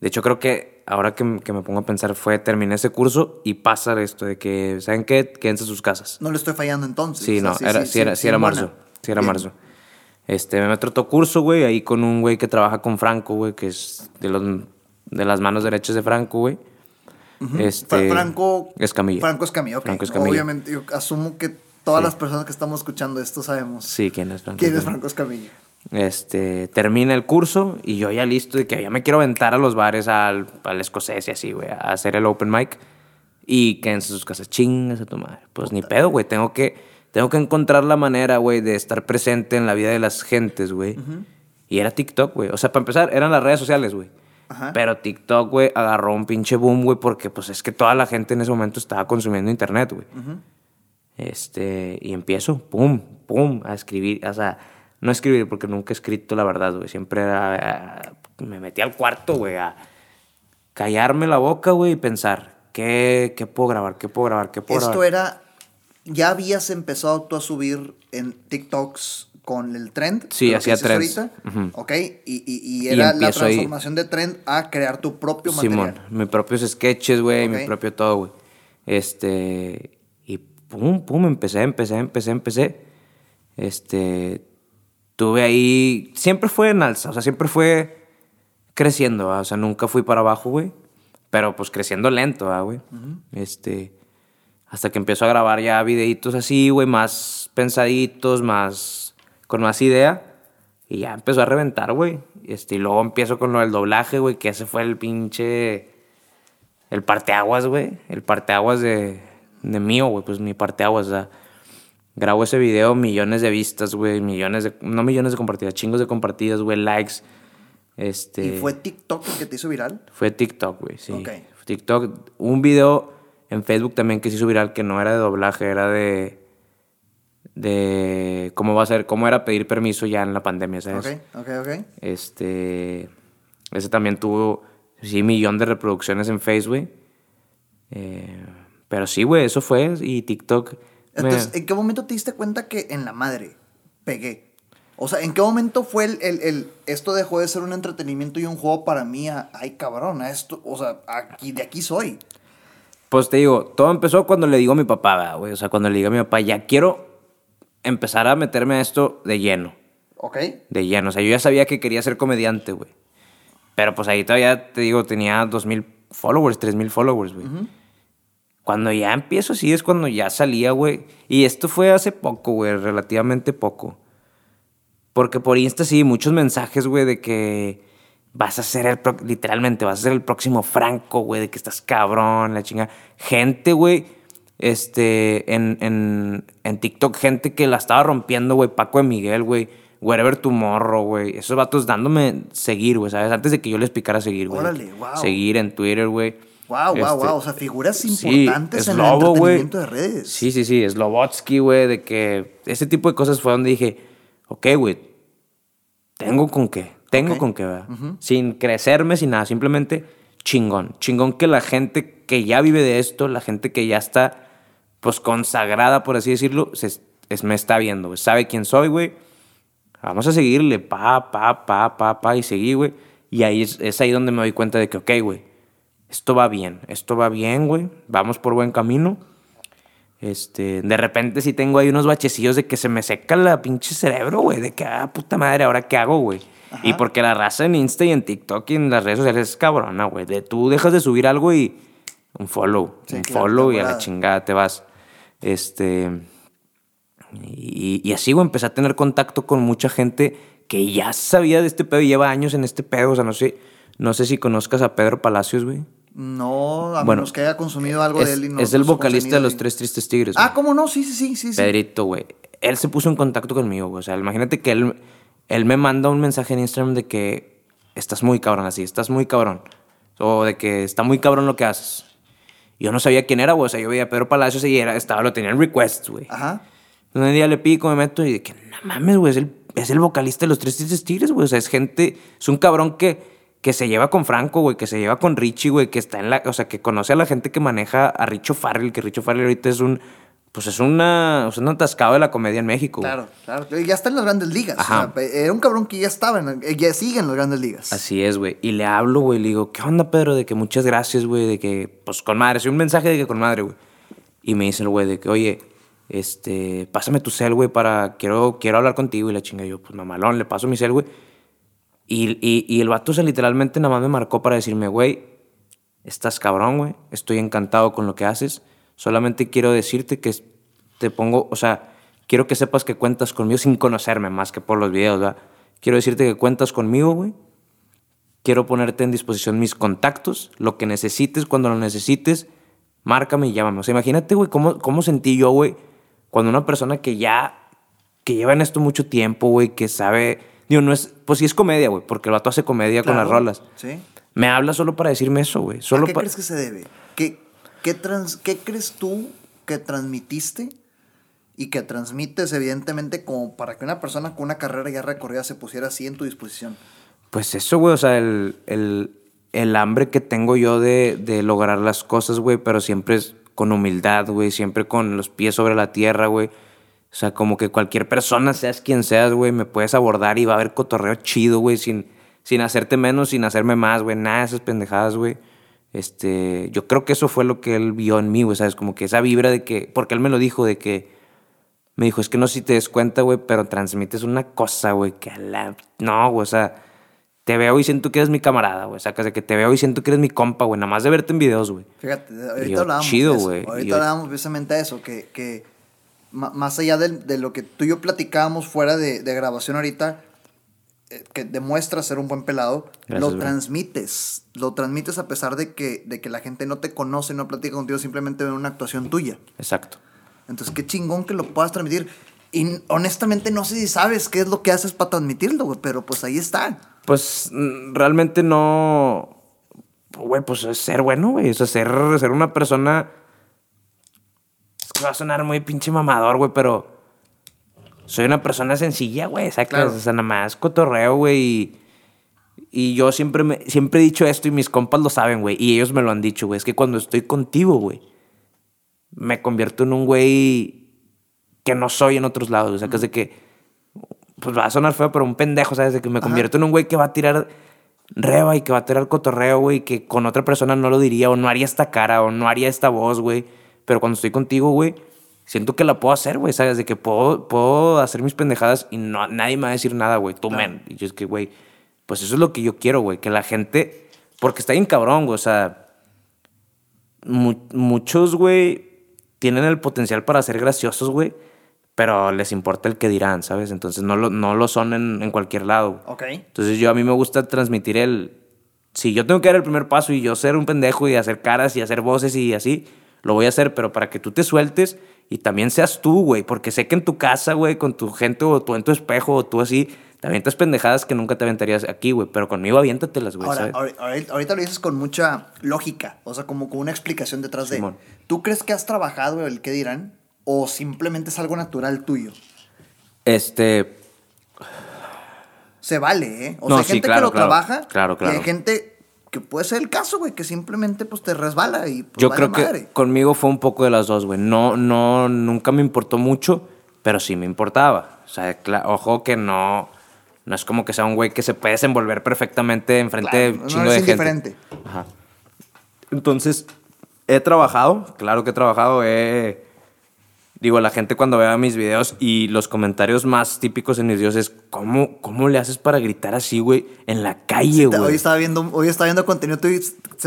De hecho, creo que ahora que, me pongo a pensar, fue terminé ese curso y pasa esto de que, ¿saben qué? Quédense en sus casas. No le estoy fallando entonces. Sí, no, era, sí, era, sí, era marzo. Sí, era marzo. Este, me meto otro curso, güey, ahí con un güey que trabaja con Franco, güey, que es de, los, de las manos derechas de Franco, güey. este, Franco Escamilla. Franco Escamilla, Franco Escamilla. Obviamente, yo asumo que todas las personas que estamos escuchando esto sabemos. Sí, quién es Franco. ¿Quién es Franco Escamilla? Este, termina el curso y yo ya listo de que ya me quiero aventar a los bares, al, al escocés y así, güey, a hacer el open mic. Y quédense sus casas, chingas a tu madre. Pues ni pedo, güey, tengo que, tengo que encontrar la manera, güey, de estar presente en la vida de las gentes, güey. Y era TikTok, güey. O sea, para empezar, eran las redes sociales, güey. Pero TikTok, güey, agarró un pinche boom, güey, porque pues es que toda la gente en ese momento estaba consumiendo internet, güey. Este, y empiezo, pum, pum, a escribir, o sea no escribir, porque nunca he escrito la verdad, güey. Siempre era, me metí al cuarto, güey, a callarme la boca, güey, y pensar, ¿qué, ¿qué, puedo grabar? ¿Qué puedo grabar? ¿Qué puedo Esto era, ya habías empezado tú a subir en TikToks con el trend. Sí, hacía trends. Ok, y, y, era la transformación de trend a crear tu propio material. Simón, mis propios sketches, güey, mi propio todo, güey. Este, y pum, pum, empecé, empecé, empecé, empecé. Este, tuve ahí, siempre fue en alza, o sea, siempre fue creciendo, o sea, nunca fui para abajo, güey, pero pues creciendo lento, güey. Este, hasta que empiezo a grabar ya videitos así, güey, más pensaditos, más, con más idea, y ya empezó a reventar, güey. Este, y luego empiezo con lo del doblaje, güey, que ese fue el pinche, el parteaguas, güey, el parteaguas de, de mío, güey, pues mi parteaguas, o sea, Grabo ese video, millones de vistas, güey, millones de, no millones de compartidas, chingos de compartidas, güey, likes. Este, ¿Y fue TikTok el que te hizo viral? Fue TikTok, güey, sí. Ok. TikTok, un video en Facebook también que se hizo viral que no era de doblaje, era de de cómo va a ser, cómo era pedir permiso ya en la pandemia, ¿sabes? Ok, ok, ok. Este, ese también tuvo, sí, millón de reproducciones en Facebook. Eh, pero sí, güey, eso fue. Y TikTok entonces, ¿en qué momento te diste cuenta que en la madre pegué? O sea, ¿en qué momento fue el, el, esto dejó de ser un entretenimiento y un juego para mí? ay, cabrón, esto, o sea, aquí, de aquí soy. Pues te digo, todo empezó cuando le digo a mi papá, güey. O sea, cuando le digo a mi papá, ya quiero empezar a meterme a esto de lleno. Ok. De lleno. O sea, yo ya sabía que quería ser comediante, güey. Pero pues ahí todavía, te digo, tenía 2.000 followers, 3.000 followers, güey. Cuando ya empiezo así es cuando ya salía, güey. Y esto fue hace poco, güey, relativamente poco. Porque por Insta sí, muchos mensajes, güey, de que vas a ser el, literalmente, vas a ser el próximo Franco, güey, de que estás cabrón, la chinga. Gente, güey, este, en, en, en TikTok, gente que la estaba rompiendo, güey, Paco de Miguel, güey Wherever Tomorrow, güey. Esos vatos dándome seguir, güey, ¿sabes? Antes de que yo les picara seguir, güey. Órale, wow. Seguir en Twitter, güey. Wow, wow, wow. O sea, figuras importantes sí, en el entretenimiento de redes. Sí, sí, sí. Slobotsky, güey, de que ese tipo de cosas fue donde dije, ok, güey, tengo con qué. Tengo con qué, ¿verdad? Sin crecerme, sin nada. Simplemente chingón. Chingón que la gente que ya vive de esto, la gente que ya está, pues, consagrada, por así decirlo, se, es, me está viendo. Sabe quién soy, güey Vamos a seguirle, pa, pa, pa, pa, pa, y seguí, güey. Y ahí es, ahí donde me doy cuenta de que, ok, güey, esto va bien, esto va bien, güey, vamos por buen camino. Este, de repente sí tengo ahí unos bachecillos de que se me seca la pinche cerebro, güey, de que, ah, puta madre, ¿ahora qué hago, güey? Y porque la raza en Insta y en TikTok y en las redes sociales es cabrona, güey. De tú dejas de subir algo y un follow, un follow y a la chingada te vas. Este, y, así, güey, empecé a tener contacto con mucha gente que ya sabía de este pedo y lleva años en este pedo. O sea, no sé, no sé si conozcas a Pedro Palacios, güey. No, a menos que haya consumido algo de él. Y no, es el vocalista de Los Tres Tristes Tigres. Ah, ¿cómo no? Sí, sí, sí, sí. Pedrito, güey. Él se puso en contacto conmigo, güey. O sea, imagínate que él, él me manda un mensaje en Instagram de que estás muy cabrón así, estás muy cabrón. O de que está muy cabrón lo que haces. Yo no sabía quién era, güey. O sea, yo veía a Pedro Palacios y era, estaba, lo tenía en requests, güey. Ajá. Un día le pico, me meto y de que, no mames, güey, es el, es el vocalista de los Tres Tristes Tigres, güey. O sea, es gente, es un cabrón que, que se lleva con Franco, güey, que se lleva con Richie, güey, que está en la, o sea, que conoce a la gente que maneja a Richo Farrell, que Richo Farrell ahorita es un, pues es una, o sea, un atascado de la comedia en México. Claro, claro. Ya está en las grandes ligas. Ajá. era un cabrón que ya estaba, en, ya sigue en las grandes ligas. Así es, güey. Y le hablo, güey, le digo, ¿qué onda, Pedro? De que muchas gracias, güey, de que, pues con madre, soy un mensaje de que con madre, güey. Y me dice el güey de que, oye, este, pásame tu cel, güey, para, quiero, quiero hablar contigo. Y la chinga yo, pues mamalón, le paso mi cel, güey. Y, el vato, se literalmente nada más me marcó para decirme, güey, estás cabrón, güey, estoy encantado con lo que haces. Solamente quiero decirte que te pongo, o sea, quiero que sepas que cuentas conmigo sin conocerme más que por los videos, ¿verdad? Quiero decirte que cuentas conmigo, güey. Quiero ponerte en disposición mis contactos, lo que necesites, cuando lo necesites, márcame y llámame. O sea, imagínate, güey, cómo, cómo sentí yo, güey, cuando una persona que ya, que lleva en esto mucho tiempo, güey, que sabe, digo, no es, pues sí es comedia, güey, porque el vato hace comedia con las rolas. Sí. Me habla solo para decirme eso, güey. Solo ¿A qué crees que se debe? ¿Qué, qué, trans, ¿Qué crees tú que transmitiste y que transmites, evidentemente, como para que una persona con una carrera ya recorrida se pusiera así en tu disposición? Pues eso, güey, o sea, el, el, el hambre que tengo yo de, de lograr las cosas, güey, pero siempre es con humildad, güey, siempre con los pies sobre la tierra, güey. O sea, como que cualquier persona, seas quien seas, güey, me puedes abordar y va a haber cotorreo chido, güey, sin, sin hacerte menos, sin hacerme más, güey, nada de esas pendejadas, güey. Este, yo creo que eso fue lo que él vio en mí, güey, ¿sabes? Como que esa vibra de que, porque él me lo dijo, de que, me dijo, es que no sé si te des cuenta, güey, pero transmites una cosa, güey, que a la... No, güey, o sea, te veo y siento que eres mi camarada, güey. Sacas de que te veo y siento que eres mi compa, güey. Nada más de verte en videos, güey. Fíjate, ahorita hablábamos chido, güey. Ahorita hablábamos precisamente de eso, que, que más allá de, de, lo que tú y yo platicábamos fuera de, de grabación ahorita, eh, que demuestra ser un buen pelado, lo transmites. Lo transmites a pesar de que, de que la gente no te conoce, no platica contigo, simplemente ve una actuación tuya. Exacto. Entonces, qué chingón que lo puedas transmitir. Y honestamente no sé si sabes qué es lo que haces para transmitirlo, güey, pero pues ahí está. Pues realmente no. Güey, pues es ser bueno, güey. O sea, ser, ser una persona. Va a sonar muy pinche mamador, güey, pero. Soy una persona sencilla, güey. Claro. O sea, nada más cotorreo, güey. Y, y yo siempre, me, siempre he dicho esto y mis compas lo saben, güey. Y ellos me lo han dicho, güey. Es que cuando estoy contigo, güey, me convierto en un güey que no soy en otros lados. O sea, que es de que pues va a sonar feo, pero un pendejo, ¿sabes? De que me convierto en un güey que va a tirar reba y que va a el cotorreo, güey, que con otra persona no lo diría o no haría esta cara o no haría esta voz, güey. Pero cuando estoy contigo, güey, siento que la puedo hacer, güey, ¿sabes? De que puedo, puedo hacer mis pendejadas y no, nadie me va a decir nada, güey. Tú, men. Y yo es que, güey, pues eso es lo que yo quiero, güey. Que la gente. Porque está bien cabrón, güey. O sea. muchos, güey, tienen el potencial para ser graciosos, güey. Pero les importa el que dirán, ¿sabes? Entonces no lo, no lo son en, en cualquier lado. Ok. Entonces yo a mí me gusta transmitir el. Si yo tengo que dar el primer paso y yo ser un pendejo y hacer caras y hacer voces y así, lo voy a hacer, pero para que tú te sueltes y también seas tú, güey, porque sé que en tu casa, güey, con tu gente o tú en tu espejo o tú así, te avientas pendejadas que nunca te aventarías aquí, güey, pero conmigo aviéntatelas, güey. Ahora, ahorita lo dices con mucha lógica, o sea, como con una explicación detrás de. ¿Tú crees que has trabajado el qué dirán o simplemente es algo natural tuyo? Este. Se vale, ¿eh? O sea, hay gente que lo trabaja. Claro, claro. Y hay gente que puede ser el caso, güey, que simplemente pues te resbala y pues, Yo creo que conmigo fue un poco de las dos, güey. No, no, nunca me importó mucho, pero sí me importaba. O sea, ojo que no, no es como que sea un güey que se puede desenvolver perfectamente enfrente de un chingo de gente. Ajá. Entonces, he trabajado, claro que he trabajado, he Digo, la gente cuando vea mis videos y los comentarios más típicos en mis videos es, ¿cómo, cómo le haces para gritar así, güey? En la calle, güey. hoy, estaba viendo, hoy estaba viendo contenido te,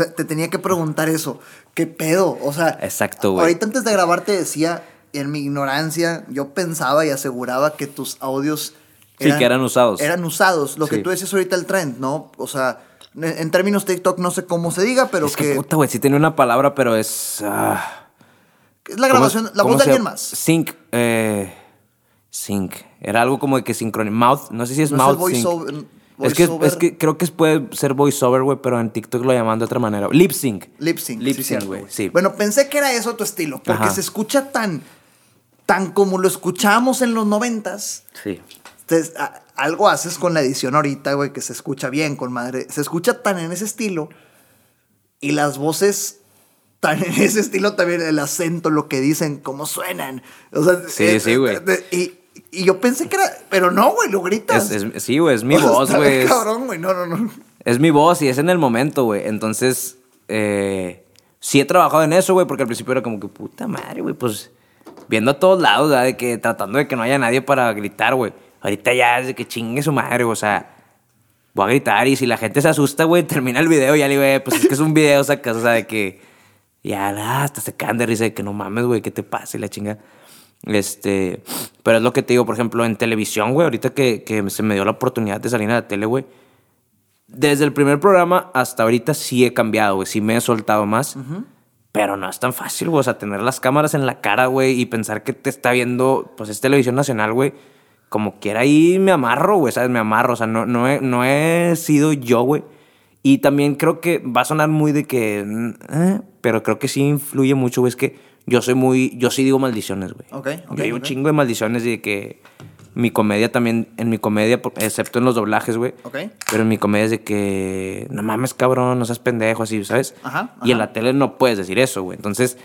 te tenía que preguntar eso. ¿Qué pedo? O sea, Exacto, güey. Ahorita antes de grabar te decía, en mi ignorancia, yo pensaba y aseguraba que tus audios... Eran, sí, que eran usados. Eran usados. Lo que tú decías ahorita el trend, ¿no? O sea, en términos TikTok no sé cómo se diga, pero es que... puta, güey, sí tiene una palabra, pero es... Ah, es la grabación, la voz de alguien más. Sync, eh, sync. Era algo como de que sincronizar. Mouth, no sé si es mouth. sync. es, que, es que creo que puede ser voiceover, güey, pero en TikTok lo llaman de otra manera. Lip sync. Lip sync. Lip sync, güey. Sí, Bueno, pensé que era eso tu estilo, porque se escucha tan, tan como lo escuchábamos en los noventas. Sí. Entonces, algo haces con la edición ahorita, güey, que se escucha bien, con madre. Se escucha tan en ese estilo y las voces tan en ese estilo también el acento, lo que dicen, cómo suenan. O sea, sí, eh, sí, güey. Y, y, yo pensé que era, pero no, güey, lo gritas. Es, sí, güey, es mi voz, güey. cabrón, güey, no, no, no. Es mi voz y es en el momento, güey. Entonces, eh, sí he trabajado en eso, güey, porque al principio era como que, puta madre, güey, pues viendo a todos lados, ¿verdad? de que tratando de que no haya nadie para gritar, güey. Ahorita ya es de que chingue su madre, o sea, voy a gritar y si la gente se asusta, güey, termina el video y ya le digo, pues es que es un video, sacas, o sea, de que y ya, hasta se caen de risa de que no mames, güey, ¿qué te pasa? Y la chinga. Este, pero es lo que te digo, por ejemplo, en televisión, güey, ahorita que, que se me dio la oportunidad de salir a la tele, güey. Desde el primer programa hasta ahorita sí he cambiado, güey, sí me he soltado más. Pero no es tan fácil, güey, o sea, tener las cámaras en la cara, güey, y pensar que te está viendo, pues es televisión nacional, güey. Como quiera ahí me amarro, güey, ¿sabes? Me amarro, o sea, no, no, he, no he sido yo, güey y también creo que va a sonar muy de que. Eh, pero creo que sí influye mucho, güey. Es que yo soy muy. Yo sí digo maldiciones, güey. Ok. yo digo un chingo de maldiciones y de que. Mi comedia también. En mi comedia, excepto en los doblajes, güey. Ok. Pero en mi comedia es de que. No mames, cabrón, no seas pendejo, así, ¿sabes? Ajá. Y en la tele no puedes decir eso, güey. Entonces.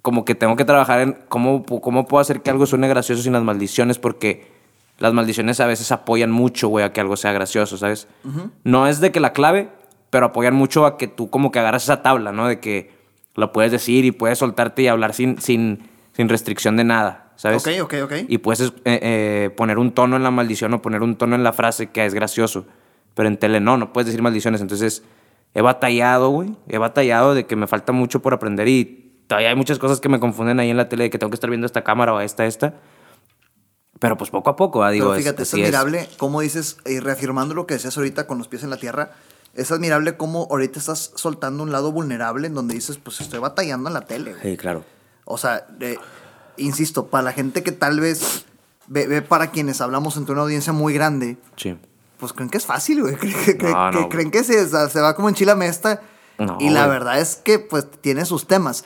Como que tengo que trabajar en cómo, cómo puedo hacer que algo suene gracioso sin las maldiciones, porque las maldiciones a veces apoyan mucho, güey, a que algo sea gracioso, ¿sabes? No es de que la clave, pero apoyan mucho a que tú como que agarras esa tabla, ¿no? De que lo puedes decir y puedes soltarte y hablar sin, sin, sin restricción de nada, ¿sabes? Ok, ok, ok. Y puedes eh, eh, poner un tono en la maldición o poner un tono en la frase que es gracioso. Pero en tele no, no puedes decir maldiciones. Entonces he batallado, güey. He batallado de que me falta mucho por aprender y todavía hay muchas cosas que me confunden ahí en la tele de que tengo que estar viendo esta cámara o esta, esta. Pero pues poco a poco, ¿ah? digo. Pero fíjate, es, admirable cómo dices, y reafirmando lo que decías ahorita con los pies en la tierra, es admirable cómo ahorita estás soltando un lado vulnerable en donde dices, pues estoy batallando en la tele. Sí, claro. O sea, insisto, para la gente que tal vez ve, para quienes hablamos entre una audiencia muy grande, sí. pues creen que es fácil, güey. Creen, que, se, se, va como en chila mesta. y la verdad es que pues tiene sus temas.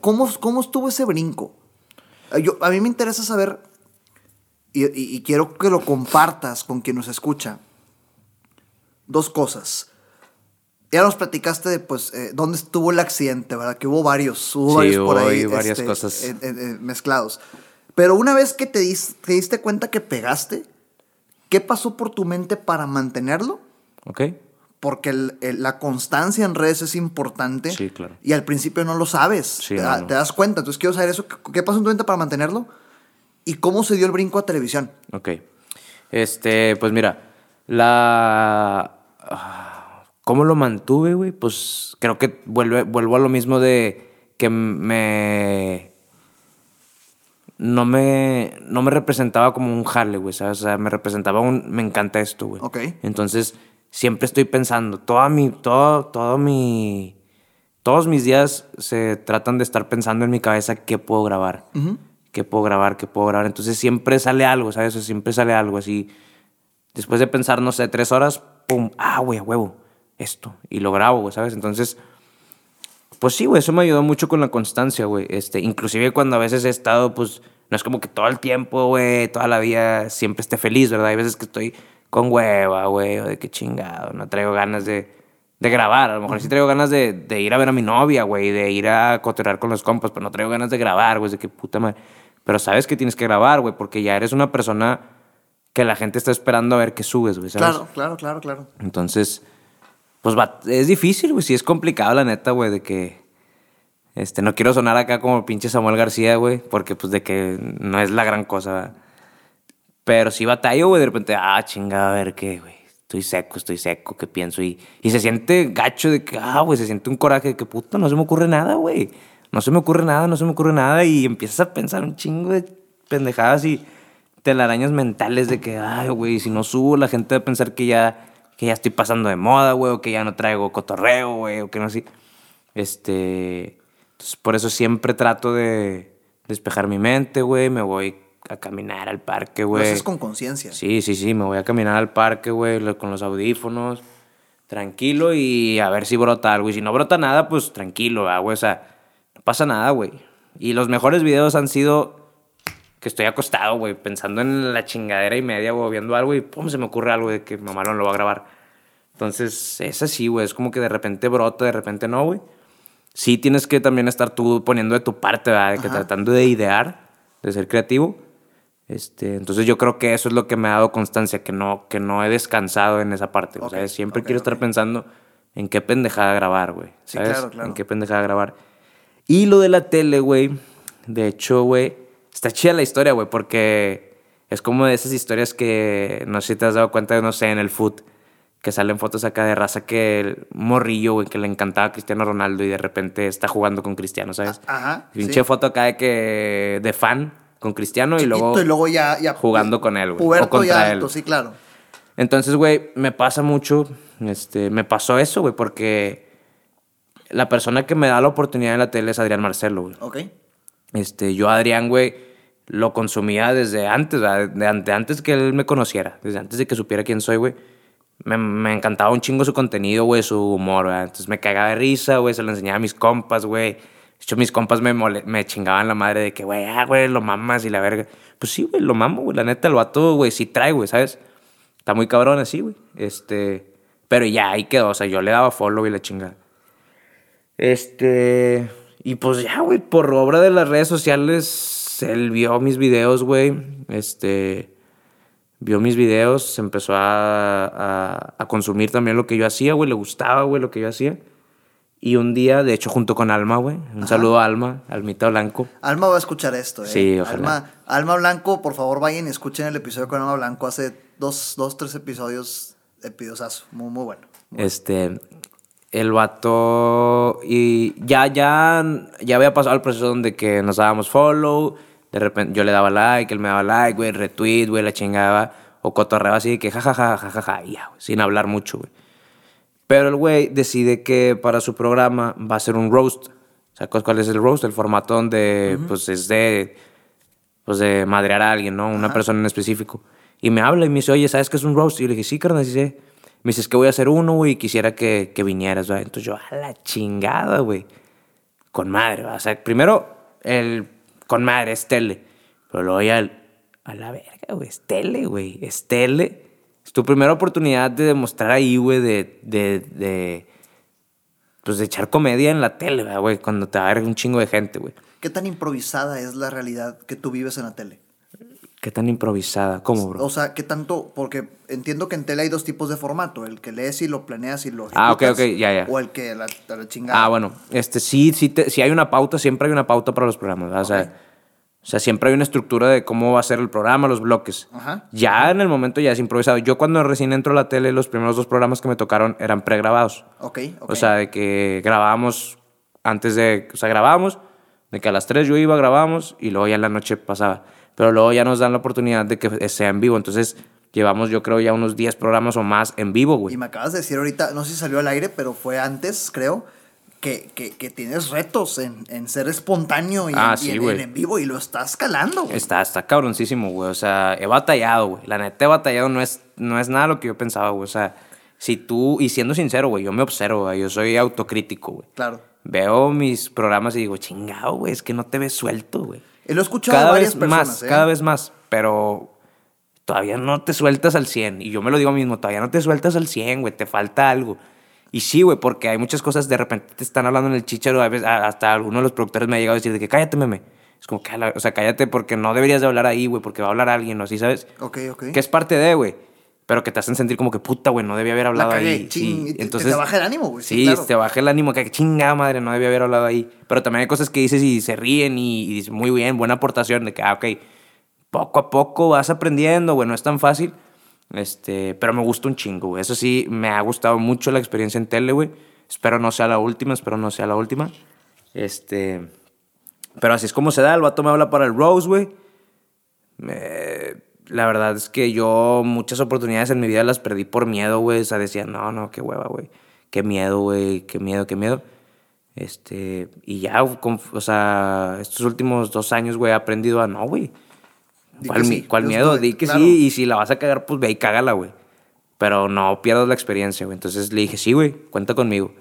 ¿Cómo, cómo estuvo ese brinco? Yo, a mí me interesa saber y, quiero que lo compartas con quien nos escucha. Dos cosas. Ya nos platicaste de, pues, eh, dónde estuvo el accidente, ¿verdad? Que hubo varios, hubo varios por ahí. varias este, cosas. mezclados. Pero una vez que te, diste cuenta que pegaste, ¿qué pasó por tu mente para mantenerlo? Ok. porque la constancia en redes es importante. Sí, claro. Y al principio no lo sabes. Sí, te, da- no. te das cuenta. Entonces quiero saber eso. ¿Qué pasó en tu venta para mantenerlo? ¿Y cómo se dio el brinco a televisión? Ok. Este, pues mira, la... ¿Cómo lo mantuve, güey? Pues creo que vuelve, vuelvo a lo mismo de que me... No me, no me representaba como un jale, güey, ¿sabes? O sea, me representaba un... Me encanta esto, güey. Ok. Entonces, siempre estoy pensando, toda mi, todo, todo mi... Todos mis días se tratan de estar pensando en mi cabeza qué puedo grabar. ¿Qué puedo grabar? ¿Qué puedo grabar? Entonces siempre sale algo, ¿sabes? Siempre sale algo así. Después de pensar, no sé, tres horas, ah, güey, huevo, esto. Y lo grabo, güey, ¿sabes? Entonces, pues sí, güey, eso me ayudó mucho con la constancia, güey. Este, inclusive cuando a veces he estado, pues, no es como que todo el tiempo, güey, toda la vida siempre esté feliz, ¿verdad? Hay veces que estoy con hueva, güey, o de qué chingado, no traigo ganas de, de grabar. A lo mejor sí traigo ganas de, de ir a ver a mi novia, güey, de ir a cotorrear con los compas, pero no traigo ganas de grabar, güey, de qué puta madre. Pero sabes que tienes que grabar, güey, porque ya eres una persona que la gente está esperando a ver qué subes, güey, ¿sabes? Claro, claro, claro, claro. Entonces, pues va- es difícil, güey. Sí es complicado, la neta, güey, de que. Este, no quiero sonar acá como pinche Samuel García, güey, porque pues de que no es la gran cosa. Pero sí batallo, güey, de repente, ah, chingada, a ver qué, güey. Estoy seco, estoy seco, ¿qué pienso? Y, y se siente gacho de que, ah, güey, se siente un coraje de que, puta, no se me ocurre nada, güey. No se me ocurre nada, no se me ocurre nada. Y empiezas a pensar un chingo de pendejadas y telarañas mentales de que, ay, güey, si no subo, la gente va a pensar que ya, que ya estoy pasando de moda, güey, o que ya no traigo cotorreo, güey, o que no sé. Este. Entonces, por eso siempre trato de despejar mi mente, güey. Me voy a caminar al parque, Lo güey. haces con conciencia. Sí, sí, sí, me voy a caminar al parque, güey, lo- con los audífonos, tranquilo y a ver si brota algo. Y si no brota nada, pues tranquilo, ah, güey, o sea, no pasa nada, güey. Y los mejores videos han sido que estoy acostado, güey, pensando en la chingadera y media, güey, viendo algo y pum, se me ocurre algo de que mamá no lo va a grabar. Entonces, es así, güey, es como que de repente brota, de repente no, güey. Sí tienes que también estar tú poniendo de tu parte, ¿verdad? De que tratando de idear, de ser creativo. Este, entonces yo creo que eso es lo que me ha dado constancia, que no, que no he descansado en esa parte. O sea, siempre ok, quiero ok. estar pensando en qué pendejada grabar, güey. Sí, ¿sabes? claro, claro. En qué pendejada grabar. Y lo de la tele, güey. De hecho, güey, está chida la historia, güey, porque es como de esas historias que no sé si te has dado cuenta, no sé, en el foot, que salen fotos acá de raza que el morrillo, güey, que le encantaba a Cristiano Ronaldo y de repente está jugando con Cristiano, ¿sabes? Ajá, Pinche sí. foto acá de que de fan con Cristiano y luego, y luego ya, ya jugando con él, güey. O él. alto, sí, claro. Entonces, güey, me pasa mucho, este, me pasó eso, güey, porque la persona que me da la oportunidad en la tele es Adrián Marcelo, güey. Ok. Este, yo Adrián, güey, lo consumía desde antes, de, ante- antes que él me conociera, desde antes de que supiera quién soy, güey. Me, me encantaba un chingo su contenido, güey, su humor, ¿verdad? Entonces me cagaba de risa, güey, se lo enseñaba a mis compas, güey. De hecho, mis compas me, me chingaban la madre de que, güey, ah, güey, lo mamas y la verga. Pues sí, güey, lo mamo, güey. La neta, el vato, güey, sí trae, güey, ¿sabes? Está muy cabrón así, güey. Este. Pero ya, ahí quedó. O sea, yo le daba follow y la chingada. Este. Y pues ya, güey, por obra de las redes sociales, él vio mis videos, güey. Este. Vio mis videos, empezó a, a, a consumir también lo que yo hacía, güey. Le gustaba, güey, lo que yo hacía. Y un día, de hecho, junto con Alma, güey. Un saludo a Alma, Almita Blanco. Alma va a escuchar esto, ¿eh? Sí, ojalá. Alma, Alma Blanco, por favor, vayan y escuchen el episodio con Alma Blanco. Hace dos, dos tres episodios, episodazo. Muy, muy bueno. Este, el vato y ya, ya, ya había pasado el proceso donde que nos dábamos follow, de repente yo le daba like, él me daba like, güey, retweet, güey, la chingaba, o cotorreaba así de que jajaja, jajaja, y ya, güey, sin hablar mucho, güey. Pero el güey decide que para su programa va a ser un roast. ¿Sabes cuál es el roast? El formato donde, pues, es de, pues, de madrear a alguien, ¿no? Una persona en específico. Y me habla y me dice, oye, ¿sabes qué es un roast? Y yo le dije, sí, carnal, sí sé. Me dice, es que voy a hacer uno, güey, y quisiera que, que vinieras, ¿verdad? Entonces yo, a la chingada, güey. Con madre, ¿verdad? O sea, primero, el con madre es tele. Pero luego ya, a la verga, güey, es tele, güey. Es tele. Es tu primera oportunidad de demostrar ahí, güey, de, de, de, pues de echar comedia en la tele, ¿verdad, güey, cuando te va a ver un chingo de gente, güey. ¿Qué tan improvisada es la realidad que tú vives en la tele? ¿Qué tan improvisada? ¿Cómo, bro? O sea, ¿qué tanto? Porque entiendo que en tele hay dos tipos de formato. El que lees y lo planeas y lo Ah, ok, ok, ya, ya. O el que la, la chingada. Ah, bueno. Este, sí, sí, te- sí hay una pauta, siempre hay una pauta para los programas. ¿verdad? O, sea, o sea, siempre hay una estructura de cómo va a ser el programa, los bloques. Ajá. Ya en el momento ya es improvisado. Yo cuando recién entro a la tele, los primeros dos programas que me tocaron eran pregrabados. Ok, ok. O sea, de que grabábamos antes de... O sea, grabábamos, de que a las 3 yo iba, grabábamos y luego ya en la noche pasaba. Pero luego ya nos dan la oportunidad de que sea en vivo. Entonces, llevamos yo creo ya unos 10 programas o más en vivo, güey. Y me acabas de decir ahorita, no sé si salió al aire, pero fue antes, creo, que, que, que tienes retos en, en ser espontáneo y, Ah, en, sí, y en- güey. en, en vivo y lo estás calando, güey. Está, está cabroncísimo, güey. O sea, he batallado, güey. La neta he batallado, no es, no es nada lo que yo pensaba, güey. O sea, si tú, y siendo sincero, güey, yo me observo, güey. Yo soy autocrítico, güey. Claro. Veo mis programas y digo, chingado, güey, es que no te ves suelto, güey. Y lo he escuchado Cada varias vez personas, más, ¿eh? cada vez más. Pero todavía no te sueltas al 100. Y yo me lo digo mismo, todavía no te sueltas al 100, güey. Te falta algo. Y sí, güey, porque hay muchas cosas, de repente te están hablando en el chicharo, a veces, a- hasta alguno de los productores me ha llegado a decir de que cállate, meme. Es como que, a o sea, cállate porque no deberías de hablar ahí, güey, porque va a hablar alguien, ¿no? ¿Sí sabes? Ok, ok. Que es parte de, güey. Pero que te hacen sentir como que puta, güey, no debía haber hablado cagué, ahí. ching, sí. te- Entonces, te baja el ánimo, güey, sí, Sí, claro. te baja el ánimo, que chingada madre, no debía haber hablado ahí. Pero también hay cosas que dices y se ríen y, y dices, muy bien, buena aportación, de que, ah, ok, poco a poco vas aprendiendo, güey, no es tan fácil. Este, pero me gusta un chingo, güey. Eso sí, me ha gustado mucho la experiencia en tele, güey. Espero no sea la última, espero no sea la última. Este, pero así es como se da. El vato me habla para el Rose, güey. Me- la verdad es que yo muchas oportunidades en mi vida las perdí por miedo, güey. O sea, decía, no, no, qué hueva, güey. Qué miedo, güey. Qué miedo, qué miedo. Este, y ya, con- o sea, estos últimos dos años, güey, he aprendido a no, güey. ¿Cuál, sí, miedo? Di que claro. sí, y si la vas a cagar, pues ve y cágala, güey. Pero no pierdas la experiencia, güey. Entonces le dije, sí, güey, cuenta conmigo.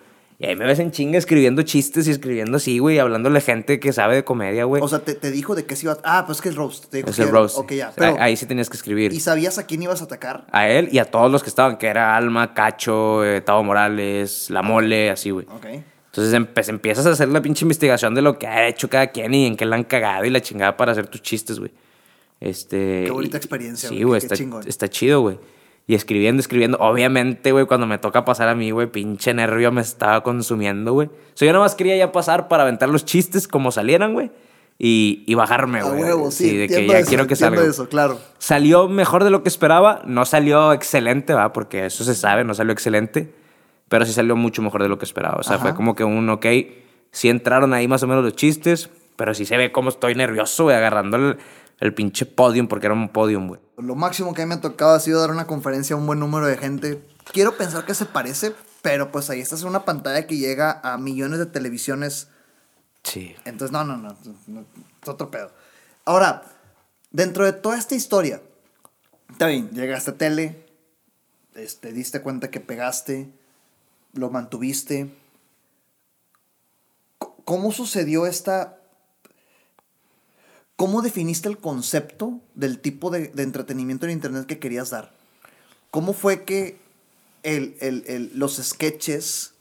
Y ahí me ves en chinga escribiendo chistes y escribiendo así, güey, hablándole a gente que sabe de comedia, güey. O sea, te, te dijo de qué se iba a... Ah, pues que es roast. Te dijo es que el era- roast. Ok, ya. Ahí- Pero, ahí sí tenías que escribir. ¿Y sabías a quién ibas a atacar? A él y a todos los que estaban, que era Alma, Cacho, eh, Tavo Morales, La Mole, así, güey. Ok. Entonces empe- empiezas a hacer la pinche investigación de lo que ha hecho cada quien y en qué la han cagado y la chingada para hacer tus chistes, güey. Este, Qué bonita y- experiencia, Sí, güey, está, chingón. está chido, güey. Y escribiendo, escribiendo. Obviamente, güey, cuando me toca pasar a mí, güey, pinche nervio me estaba consumiendo, güey. O sea, yo nada más quería ya pasar para aventar los chistes como salieran, güey. Y, y bajarme, güey. huevo, sí. de que ya eso, quiero que salga. eso, claro. Salió mejor de lo que esperaba. No salió excelente, ¿va? Porque eso se sabe, no salió excelente. Pero sí salió mucho mejor de lo que esperaba. O sea, Ajá. fue como que un, ok, sí entraron ahí más o menos los chistes, pero sí se ve como estoy nervioso, güey, agarrando el, el pinche podium, porque era un podium, güey. Lo máximo que a mí me ha tocado ha sido dar una conferencia a un buen número de gente. Quiero pensar que se parece, pero pues ahí estás en una pantalla que llega a millones de televisiones. Sí. Entonces, no, no, no, no, es otro pedo. Ahora, dentro de toda esta historia, está bien, llegaste a tele, este, diste cuenta que pegaste, lo mantuviste. ¿Cómo sucedió esta... ¿Cómo definiste el concepto del tipo de, de entretenimiento en Internet que querías dar? ¿Cómo fue que el, el- el- los sketches,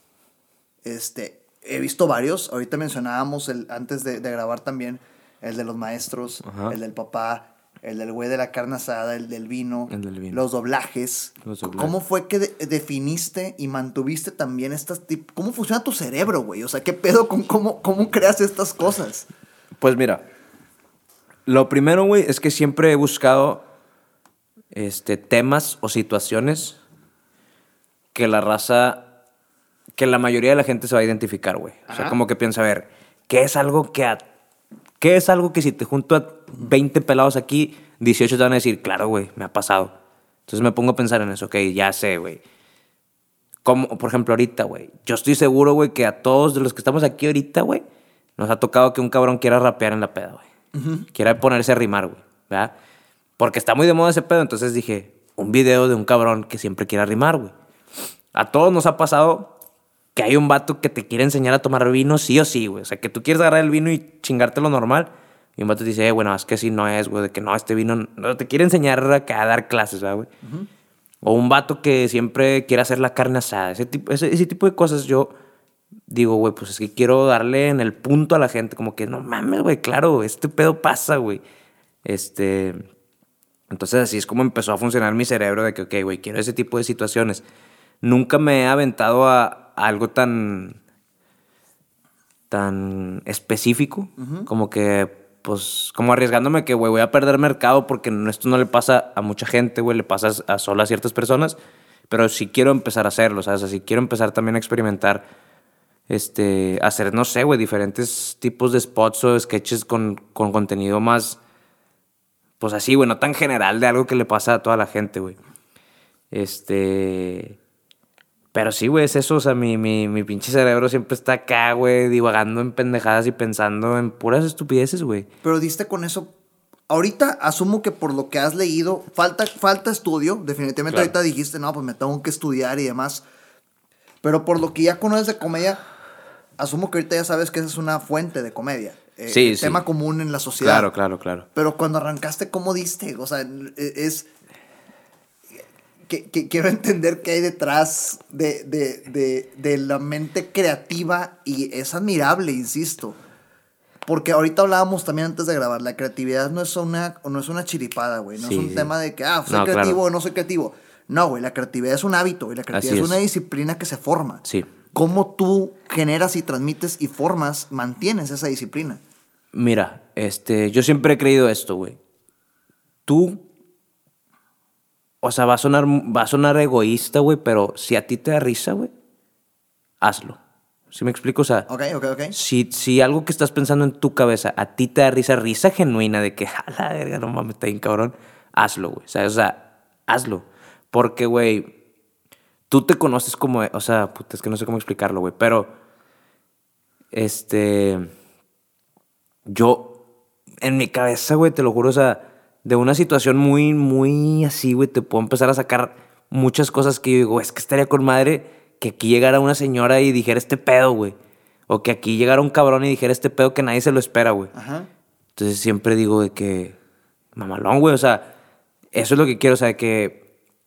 este, he visto varios, ahorita mencionábamos el, antes de, de grabar también, el de los maestros, Ajá. el del papá, el del güey de la carne asada, el del vino, El del vino. los doblajes. Los doblajes. ¿Cómo fue que de- definiste y mantuviste también estas ¿Cómo funciona tu cerebro, güey? O sea, ¿qué pedo con cómo, cómo creas estas cosas? Pues mira, lo primero, güey, es que siempre he buscado este, temas o situaciones que la raza, que la mayoría de la gente se va a identificar, güey. O sea, como que piensa, a ver, ¿qué es algo que a- ¿Qué es algo que si te junto a 20 pelados aquí, 18 te van a decir, claro, güey, me ha pasado? Entonces me pongo a pensar en eso, ok, ya sé, güey. Como, por ejemplo, ahorita, güey. Yo estoy seguro, güey, que a todos de los que estamos aquí ahorita, güey, nos ha tocado que un cabrón quiera rapear en la peda, güey. Quiera ponerse a rimar, güey. ¿Verdad? Porque está muy de moda ese pedo. Entonces dije, un video de un cabrón que siempre quiera rimar, güey. A todos nos ha pasado que hay un vato que te quiere enseñar a tomar vino sí o sí, güey. O sea, que tú quieres agarrar el vino y chingarte lo normal. Y un vato te dice, eh, bueno, es que así no es, güey. De que no, este vino... No, te quiere enseñar a, dar clases, ¿verdad, güey? O un vato que siempre quiere hacer la carne asada. Ese tipo, ese, ese tipo de cosas yo digo, güey, pues es que quiero darle en el punto a la gente. Como que, no mames, güey, claro, este pedo pasa, güey. Este... Entonces así es como empezó a funcionar mi cerebro de que, ok, güey, quiero ese tipo de situaciones. Nunca me he aventado a, algo tan tan específico, como que, pues, como arriesgándome que, güey, voy a perder mercado porque esto no le pasa a mucha gente, güey, le pasa a solo a ciertas personas, pero sí quiero empezar a hacerlo, ¿sabes? Así quiero empezar también a experimentar, este, hacer, no sé, güey, diferentes tipos de spots o sketches con, con contenido más, pues así, güey, no tan general de algo que le pasa a toda la gente, güey. Este... Pero sí, güey, es eso. O sea, mi, mi, mi pinche cerebro siempre está acá, güey, divagando en pendejadas y pensando en puras estupideces, güey. Pero diste con eso. Ahorita asumo que por lo que has leído, falta, falta estudio. Definitivamente ahorita dijiste, no, pues me tengo que estudiar y demás. Pero por lo que ya conoces de comedia, asumo que ahorita ya sabes que esa es una fuente de comedia. Eh, sí, tema común en la sociedad. Claro, claro, claro. Pero cuando arrancaste, ¿cómo diste? O sea, e, es que, quiero entender qué hay detrás de, de, de, la mente creativa y es admirable, insisto. Porque ahorita hablábamos también antes de grabar, la creatividad no es una, no es una chiripada, güey. No es un tema de que, ah, soy creativo o no soy creativo. No, güey, la creatividad es un hábito y la creatividad es, una disciplina que se forma. Sí. ¿Cómo tú generas y transmites y formas, mantienes esa disciplina? Mira, este, yo siempre he creído esto, güey. Tú o sea, va a sonar, va a sonar egoísta, güey, pero si a ti te da risa, güey, hazlo. ¿Sí me explico? O sea, ok, ok, ok. Si, si algo que estás pensando en tu cabeza a ti te da risa, risa genuina de que, a la verga, no mames, está bien cabrón, hazlo, güey. O sea, hazlo. Porque, güey, tú te conoces como, o sea, puta, es que no sé cómo explicarlo, güey, pero, este, yo, en mi cabeza, güey, te lo juro, o sea, de una situación muy, muy así, güey, te puedo empezar a sacar muchas cosas que yo digo, es que estaría con madre que aquí llegara una señora y dijera este pedo, güey. O que aquí llegara un cabrón y dijera este pedo que nadie se lo espera, güey. Ajá. Entonces siempre digo de que, mamalón, güey, o sea, eso es lo que quiero, o sea, que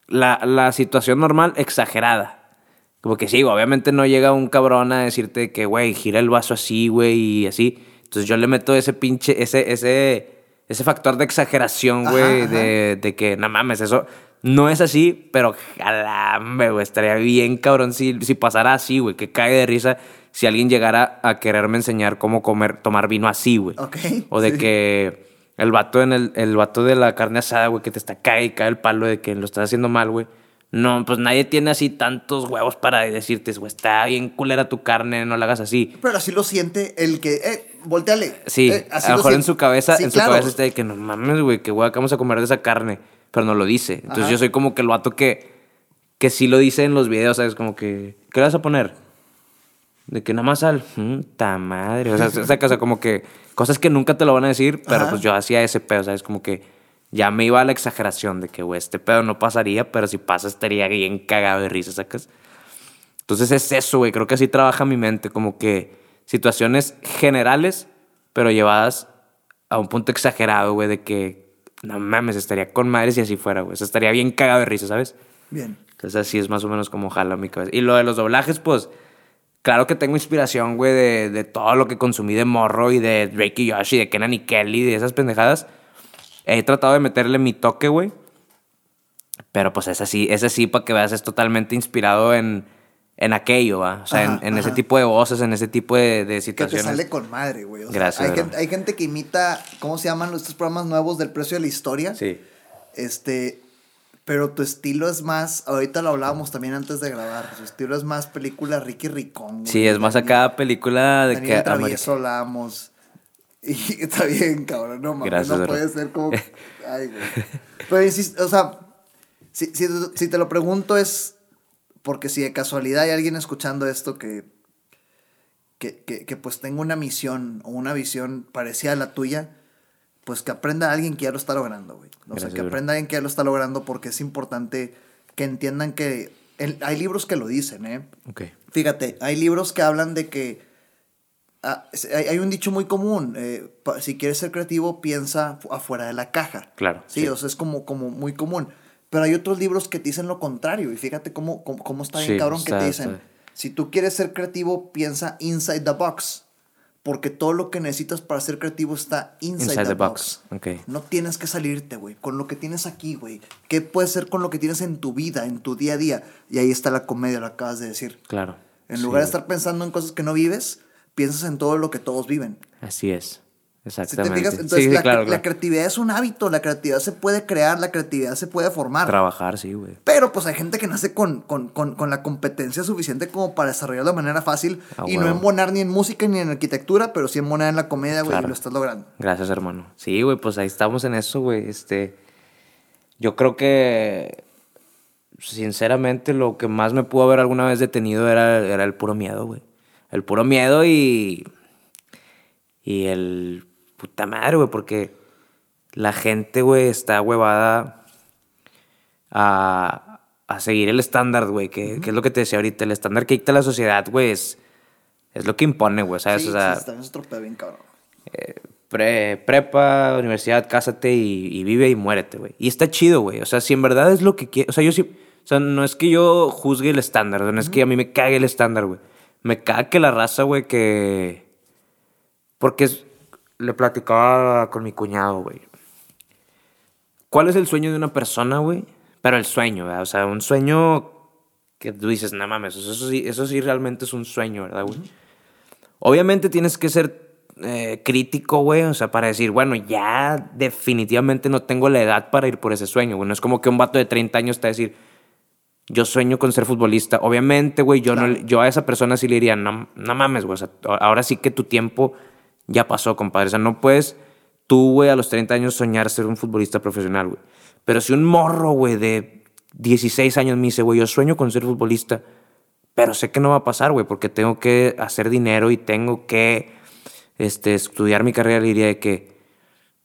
la, la situación normal exagerada. Como que sí, obviamente no llega un cabrón a decirte que, güey, gira el vaso así, güey, y así. Entonces yo le meto ese pinche, ese, ese ese factor de exageración, güey, de, de, que, no mames, eso no es así, pero jalambe, güey, estaría bien cabrón si, si pasara así, güey, que cae de risa si alguien llegara a quererme enseñar cómo comer, tomar vino así, güey. Ok. O de que el vato, en el, el vato de la carne asada, güey, que te está cae y cae el palo de que lo estás haciendo mal, güey. No, pues nadie tiene así tantos huevos para decirte, güey, está bien culera tu carne, no la hagas así. Pero así lo siente el que, eh, volteale. Sí, eh, a lo mejor en su cabeza, en su cabeza está de que no mames, güey, que güey, vamos a comer de esa carne, pero no lo dice. Entonces yo soy como que el vato que, que sí lo dice en los videos, ¿sabes? Como que, ¿qué le vas a poner? De que nada más sal, ta madre. O sea, esa cosa como que cosas que nunca te lo van a decir, pero pues yo hacía ese pedo, ¿sabes? Como que ya me iba a la exageración de que, güey, este pedo no pasaría, pero si pasa estaría bien cagado de risa, ¿sacas? Entonces es eso, güey. Creo que así trabaja mi mente, como que situaciones generales, pero llevadas a un punto exagerado, güey, de que no mames, estaría con madres si así fuera, güey. O sea, estaría bien cagado de risa, ¿sabes? Bien. Entonces así es más o menos como jala mi cabeza. Y lo de los doblajes, pues, claro que tengo inspiración, güey, de, de todo lo que consumí de morro y de Drake y Josh y de Kenan y Kelly, de esas pendejadas. He tratado de meterle mi toque, güey. Pero pues es así, es así para que veas, es totalmente inspirado en, en aquello, ¿va? O sea, en, ese tipo de voces, en ese tipo de, de situaciones. Que te sale con madre, güey. Gracias. Hay gente, hay gente, que imita, ¿cómo se llaman estos programas nuevos del precio de la historia? Sí. Este, pero tu estilo es más, ahorita lo hablábamos también antes de grabar, tu estilo es más película Ricky Ricón. Sí, es más acá película de que... Travieso hablábamos. Y está bien, cabrón, no mames, no puede ser como... Ay, güey. Pero o sea, si, si, si te lo pregunto es porque si de casualidad hay alguien escuchando esto que, que, que, pues tenga una misión o una visión parecida a la tuya, pues que aprenda a alguien que ya lo está logrando, güey. O sea, que aprenda a alguien que ya lo está logrando porque es importante que entiendan que hay libros que lo dicen, ¿eh? Ok. Fíjate, hay libros que hablan de que ah, hay, un dicho muy común, eh, si quieres ser creativo, piensa afuera de la caja. Claro. Sí, o sea, es como, como muy común. Pero hay otros libros que te dicen lo contrario. Y fíjate cómo, cómo, está bien cabrón que te dicen, si tú quieres ser creativo, piensa inside the box. Porque todo lo que necesitas para ser creativo está inside, the, box. No tienes que salirte, güey. Con lo que tienes aquí, güey. ¿Qué puede ser con lo que tienes en tu vida, en tu día a día? Y ahí está la comedia, lo acabas de decir. Claro. En lugar de estar pensando en cosas que no vives, piensas en todo lo que todos viven. Así es. Exactamente. entonces la, creatividad es un hábito, la creatividad se puede crear, la creatividad se puede formar. Trabajar, sí, güey. Pero pues hay gente que nace con, con, con, la competencia suficiente como para desarrollarlo de manera fácil y no embonar ni en música ni en arquitectura, pero sí embonar en la comedia, güey, y lo estás logrando. Gracias, hermano. Sí, güey, pues ahí estamos en eso, güey. Este, yo creo que, sinceramente, lo que más me pudo haber alguna vez detenido era, era el puro miedo, güey. El puro miedo y... Y el puta madre, güey, porque la gente, güey, está huevada a, a seguir el estándar, güey, que, es lo que te decía ahorita, el estándar que dicta la sociedad, güey, es, es lo que impone, güey, ¿sabes? Sí, o sea, sí, está bien cabrón. Eh, prepa, universidad, cásate y, vive y muérete, güey. Y está chido, güey. O sea, si en verdad es lo que quiero. O sea, yo sí. O sea, no es que yo juzgue el estándar, no es que a mí me cague el estándar, güey. Me caga que la raza, güey, que. Porque es, le platicaba con mi cuñado, güey. ¿Cuál es el sueño de una persona, güey? Pero el sueño, ¿verdad? O sea, un sueño que tú dices, no mames, eso sí, eso sí realmente es un sueño, ¿verdad, güey? Obviamente tienes que ser eh, crítico, güey, o sea, para decir, bueno, ya definitivamente no tengo la edad para ir por ese sueño, güey. No es como que un vato de 30 años te va a decir, yo sueño con ser futbolista. Obviamente, güey, yo, no, yo a esa persona sí le diría, no, no mames, güey, o sea, ahora sí que tu tiempo ya pasó, compadre. O sea, no puedes tú, güey, a los 30 años soñar ser un futbolista profesional, güey. Pero si un morro, güey, de 16 años me dice, güey, yo sueño con ser futbolista, pero sé que no va a pasar, güey, porque tengo que hacer dinero y tengo que este, estudiar mi carrera, le diría que,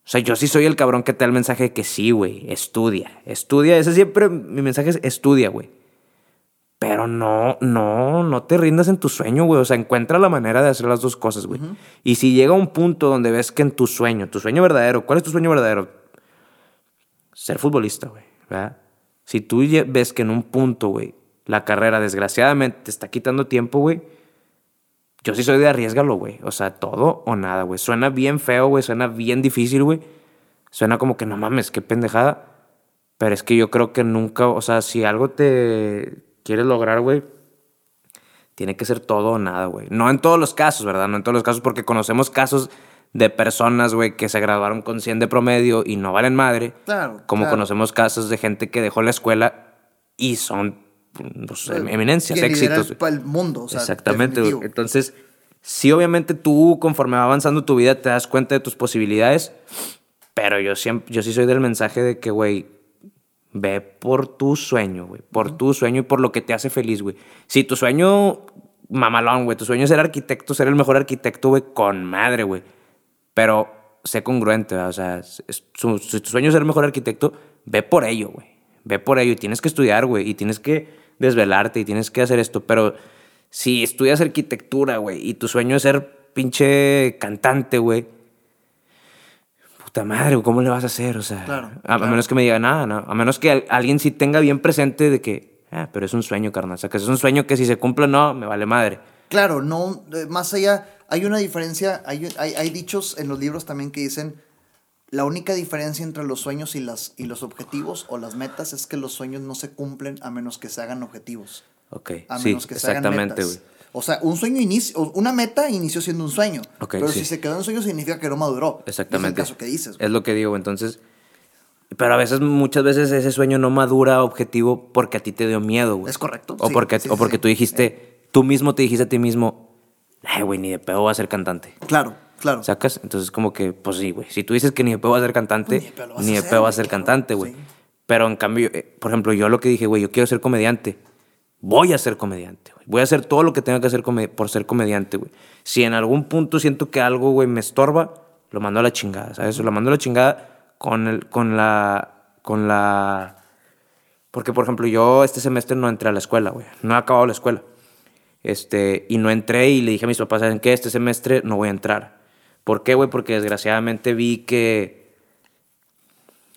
o sea, yo sí soy el cabrón que te da el mensaje de que sí, güey, estudia, estudia. Ese siempre, mi mensaje es estudia, güey. Pero no, no, no te rindas en tu sueño, güey. O sea, encuentra la manera de hacer las dos cosas, güey. Y si llega un punto donde ves que en tu sueño, tu sueño verdadero, ¿cuál es tu sueño verdadero? Ser futbolista, güey. ¿verdad? Si tú ves que en un punto, güey, la carrera desgraciadamente te está quitando tiempo, güey, yo sí soy de arriesgarlo, güey. O sea, todo o nada, güey. Suena bien feo, güey. Suena bien difícil, güey. Suena como que no mames, qué pendejada. Pero es que yo creo que nunca, o sea, si algo te, quieres lograr, güey, tiene que ser todo o nada, güey. No en todos los casos, ¿verdad? No en todos los casos, porque conocemos casos de personas, güey, que se graduaron con 100 de promedio y no valen madre. Claro. Como conocemos casos de gente que dejó la escuela y son pues, eminencias, éxitos. Para el mundo, o sea, Exactamente, güey. Entonces, sí, obviamente tú, conforme va avanzando tu vida, te das cuenta de tus posibilidades, pero yo, siempre, yo sí soy del mensaje de que, güey, Ve por tu sueño, güey. Por tu sueño y por lo que te hace feliz, güey. Si tu sueño, mamalón, güey. Tu sueño es ser arquitecto, ser el mejor arquitecto, güey, con madre, güey. Pero sé congruente, ¿verdad? O sea, si tu sueño es ser el mejor arquitecto, ve por ello, güey. Ve por ello. Y tienes que estudiar, güey. Y tienes que desvelarte y tienes que hacer esto. Pero si estudias arquitectura, güey, y tu sueño es ser pinche cantante, güey puta madre, ¿cómo le vas a hacer? O sea, a, menos que me diga nada, ¿no? A menos que alguien sí tenga bien presente de que, ah, pero es un sueño, carnal. O sea, que es un sueño que si se cumple no, me vale madre. Claro, no, eh, más allá, hay una diferencia, hay, hay, hay dichos en los libros también que dicen, la única diferencia entre los sueños y, las, y los objetivos o las metas es que los sueños no se cumplen a menos que se hagan objetivos. Ok, a menos que se hagan metas. O sea, un sueño inicio, una meta inició siendo un sueño. pero si se quedó en sueño significa que no maduró. Exactamente. Es el caso que dices. Es lo que digo, entonces. Pero a veces, muchas veces ese sueño no madura objetivo porque a ti te dio miedo, güey. Es correcto. O porque, o porque tú dijiste, tú mismo te dijiste a ti mismo, ay, güey, ni de pedo voy a ser cantante. Claro, claro. ¿Sacas? Entonces, como que, pues sí, güey. Si tú dices que ni de pedo voy a ser cantante, pues ni de pedo vas a ser cantante, güey. Pero en cambio, eh, por ejemplo, yo lo que dije, güey, yo quiero ser comediante. Voy a ser comediante, güey. Voy a hacer todo lo que tenga que hacer por ser comediante, güey. Si en algún punto siento que algo, güey, me estorba, lo mando a la chingada, ¿sabes? Lo mando a la chingada con, el, con la... Con la... Porque, por ejemplo, yo este semestre no entré a la escuela, güey. No he acabado la escuela. Este, y no entré y le dije a mis papás, ¿saben qué? Este semestre no voy a entrar. ¿Por qué, güey? Porque desgraciadamente vi que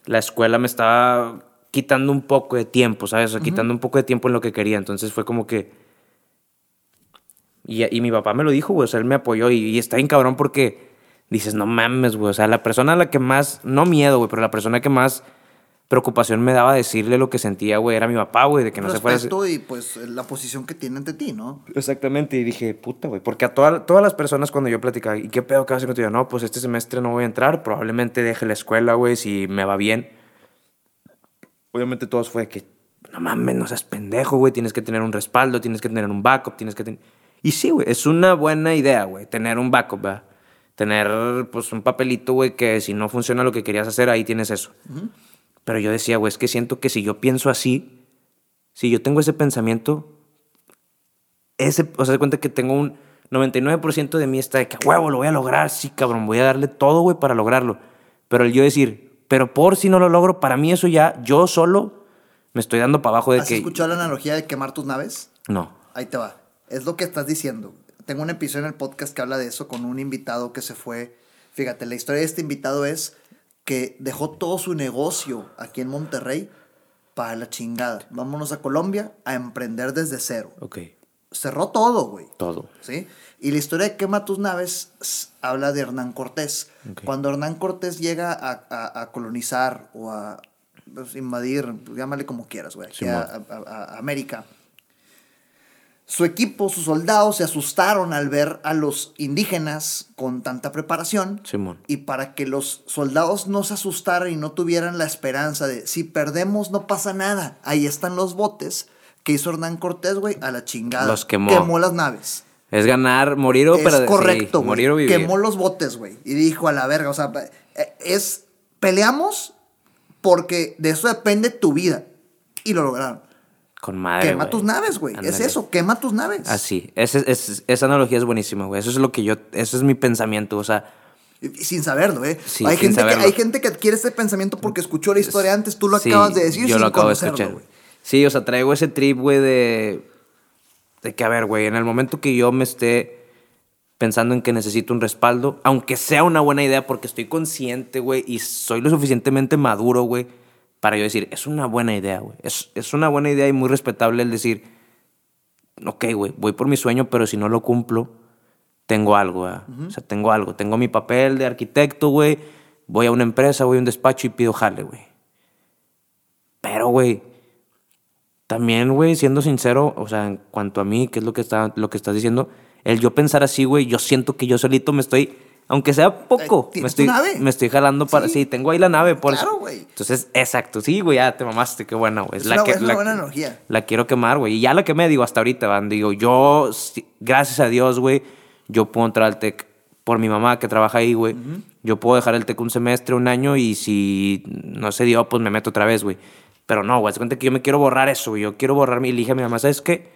la escuela me estaba quitando un poco de tiempo, ¿sabes? O sea, quitando un poco de tiempo en lo que quería. Entonces fue como que Y, y mi papá me lo dijo, güey. O sea, él me apoyó y, y está bien cabrón porque dices, no mames, güey. O sea, la persona a la que más, no miedo, güey, pero la persona que más preocupación me daba decirle lo que sentía, güey, era mi papá, güey, de que no se fuera. Y pues la posición que tiene ante ti, ¿no? Exactamente, y dije, puta, güey, porque a toda- todas las personas cuando yo platicaba, ¿y qué pedo que vas a hacer contigo? No, pues este semestre no voy a entrar, probablemente deje la escuela, güey, si me va bien. Obviamente todos fue que, no mames, no seas pendejo, güey, tienes que tener un respaldo, tienes que tener un backup, tienes que tener... Y sí, güey, es una buena idea, güey, tener un backup, ¿verdad? Tener, pues, un papelito, güey, que si no funciona lo que querías hacer, ahí tienes eso. Pero yo decía, güey, es que siento que si yo pienso así, si yo tengo ese pensamiento, ese, o sea, de cuenta que tengo un 99% de mí está de que, huevo, lo voy a lograr, sí, cabrón, voy a darle todo, güey, para lograrlo. Pero el yo decir, pero por si no lo logro, para mí eso ya, yo solo me estoy dando para abajo de ¿Has que... escuchado la analogía de quemar tus naves? No. Ahí te va. Es lo que estás diciendo. Tengo un episodio en el podcast que habla de eso con un invitado que se fue. Fíjate, la historia de este invitado es que dejó todo su negocio aquí en Monterrey para la chingada. Vámonos a Colombia a emprender desde cero. Ok. Cerró todo, güey. Todo. ¿sí? Y la historia de Quema tus naves habla de Hernán Cortés. Ok. Cuando Hernán Cortés llega a, a- a colonizar o a pues, invadir, pues, llámale como quieras, güey, a- a- a América. Su equipo, sus soldados se asustaron al ver a los indígenas con tanta preparación. Simón. Y para que los soldados no se asustaran y no tuvieran la esperanza de si perdemos no pasa nada, ahí están los botes que hizo Hernán Cortés, güey, a la chingada. Los quemó. Quemó las naves. Es ganar, morir o Es perder. correcto, sí, morir o vivir. Quemó los botes, güey. Y dijo a la verga, o sea, eh, es peleamos porque de eso depende tu vida. Y lo lograron. Con madre, Quema tus naves, güey. Es eso, quema tus naves. Así. Ese- ese- esa analogía es buenísima, güey. Eso es lo que yo... Ese es mi pensamiento, o sea... Sin saberlo, ¿eh? Sí, hay, sin gente saberlo. Que, hay gente que adquiere este pensamiento porque escuchó la historia antes, tú lo Sí, acabas de decir Yo sin lo acabo de escuchar. güey. Sí, o sea, traigo ese trip, güey, de. De que, a ver, güey, en el momento que yo me esté pensando en que necesito un respaldo, aunque sea una buena idea, porque estoy consciente, güey, y soy lo suficientemente maduro, güey, para yo decir, es una buena idea, güey. Es, es una buena idea y muy respetable el decir, ok, güey, voy por mi sueño, pero si no lo cumplo, tengo algo, ¿verdad? O sea, tengo algo. Tengo mi papel de arquitecto, güey. Voy a una empresa, voy a un despacho y pido jale, güey. Pero, güey, también, güey, siendo sincero, o sea, en cuanto a mí, que es lo que, está, lo que estás diciendo, el yo pensar así, güey, yo siento que yo solito me estoy, aunque sea poco, Eh, ¿tienes me estoy, nave? me estoy jalando para... Sí. Sí, tengo ahí la nave, por Claro, güey. Entonces, exacto, sí, güey, ya te mamaste, qué buena, güey. Es una- es una buena la- analogía. La quiero quemar, güey. Y ya la quemé, digo, hasta ahorita, van. Digo, yo, gracias a Dios, güey, yo puedo entrar al TEC por mi mamá que trabaja ahí, güey. Yo puedo dejar el TEC un semestre, un año, y si no se dio, pues me meto otra vez, güey. Pero no, güey, cuenta que yo me quiero borrar eso, güey. Yo quiero borrar mi... Y le dije a mi mamá, ¿sabes qué?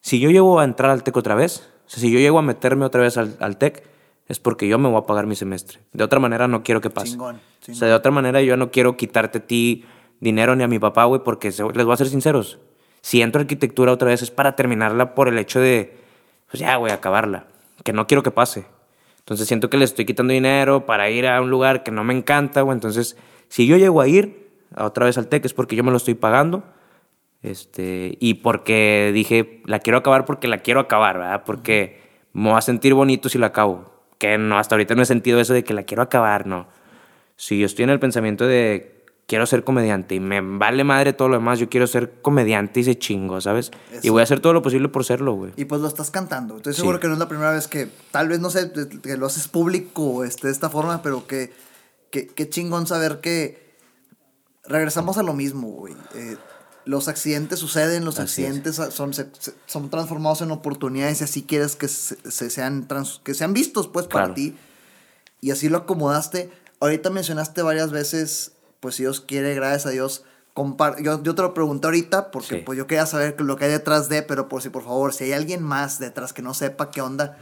Si yo llego a entrar al TEC otra vez, o sea, si yo llego a meterme otra vez al, al TEC, es porque yo me voy a pagar mi semestre. De otra manera no quiero que pase. Chingón, O sea, de otra manera yo no quiero quitarte a ti dinero ni a mi papá, güey, porque se- les voy a ser sinceros. Si entro a arquitectura otra vez es para terminarla por el hecho de, pues ya, güey, acabarla. Que no quiero que pase. Entonces siento que le estoy quitando dinero para ir a un lugar que no me encanta, güey. Entonces, si yo llego a ir otra vez al TEC es porque yo me lo estoy pagando. Este, y porque dije, la quiero acabar porque la quiero acabar, ¿verdad? Porque me voy a sentir bonito si la acabo. Que no, hasta ahorita no he sentido eso de que la quiero acabar, no. Si yo estoy en el pensamiento de quiero ser comediante y me vale madre todo lo demás, yo quiero ser comediante y se chingo, ¿sabes? Y voy a hacer todo lo posible por serlo, güey. Y pues lo estás cantando. Estoy Sí. seguro que no es la primera vez que, tal vez, no sé, que lo haces público este, de esta forma, pero que, que, qué chingón saber que regresamos a lo mismo, güey. Eh, los accidentes suceden, los Así es. accidentes son, se- son transformados en oportunidades y así quieres que, se, se sean, trans- que sean vistos, pues, para Claro. ti. Y así lo acomodaste. Ahorita mencionaste varias veces, pues si Dios quiere, gracias a Dios. compar- Yo, yo te lo pregunté ahorita porque Sí. pues yo quería saber lo que hay detrás de, pero por si por favor, si hay alguien más detrás que no sepa qué onda,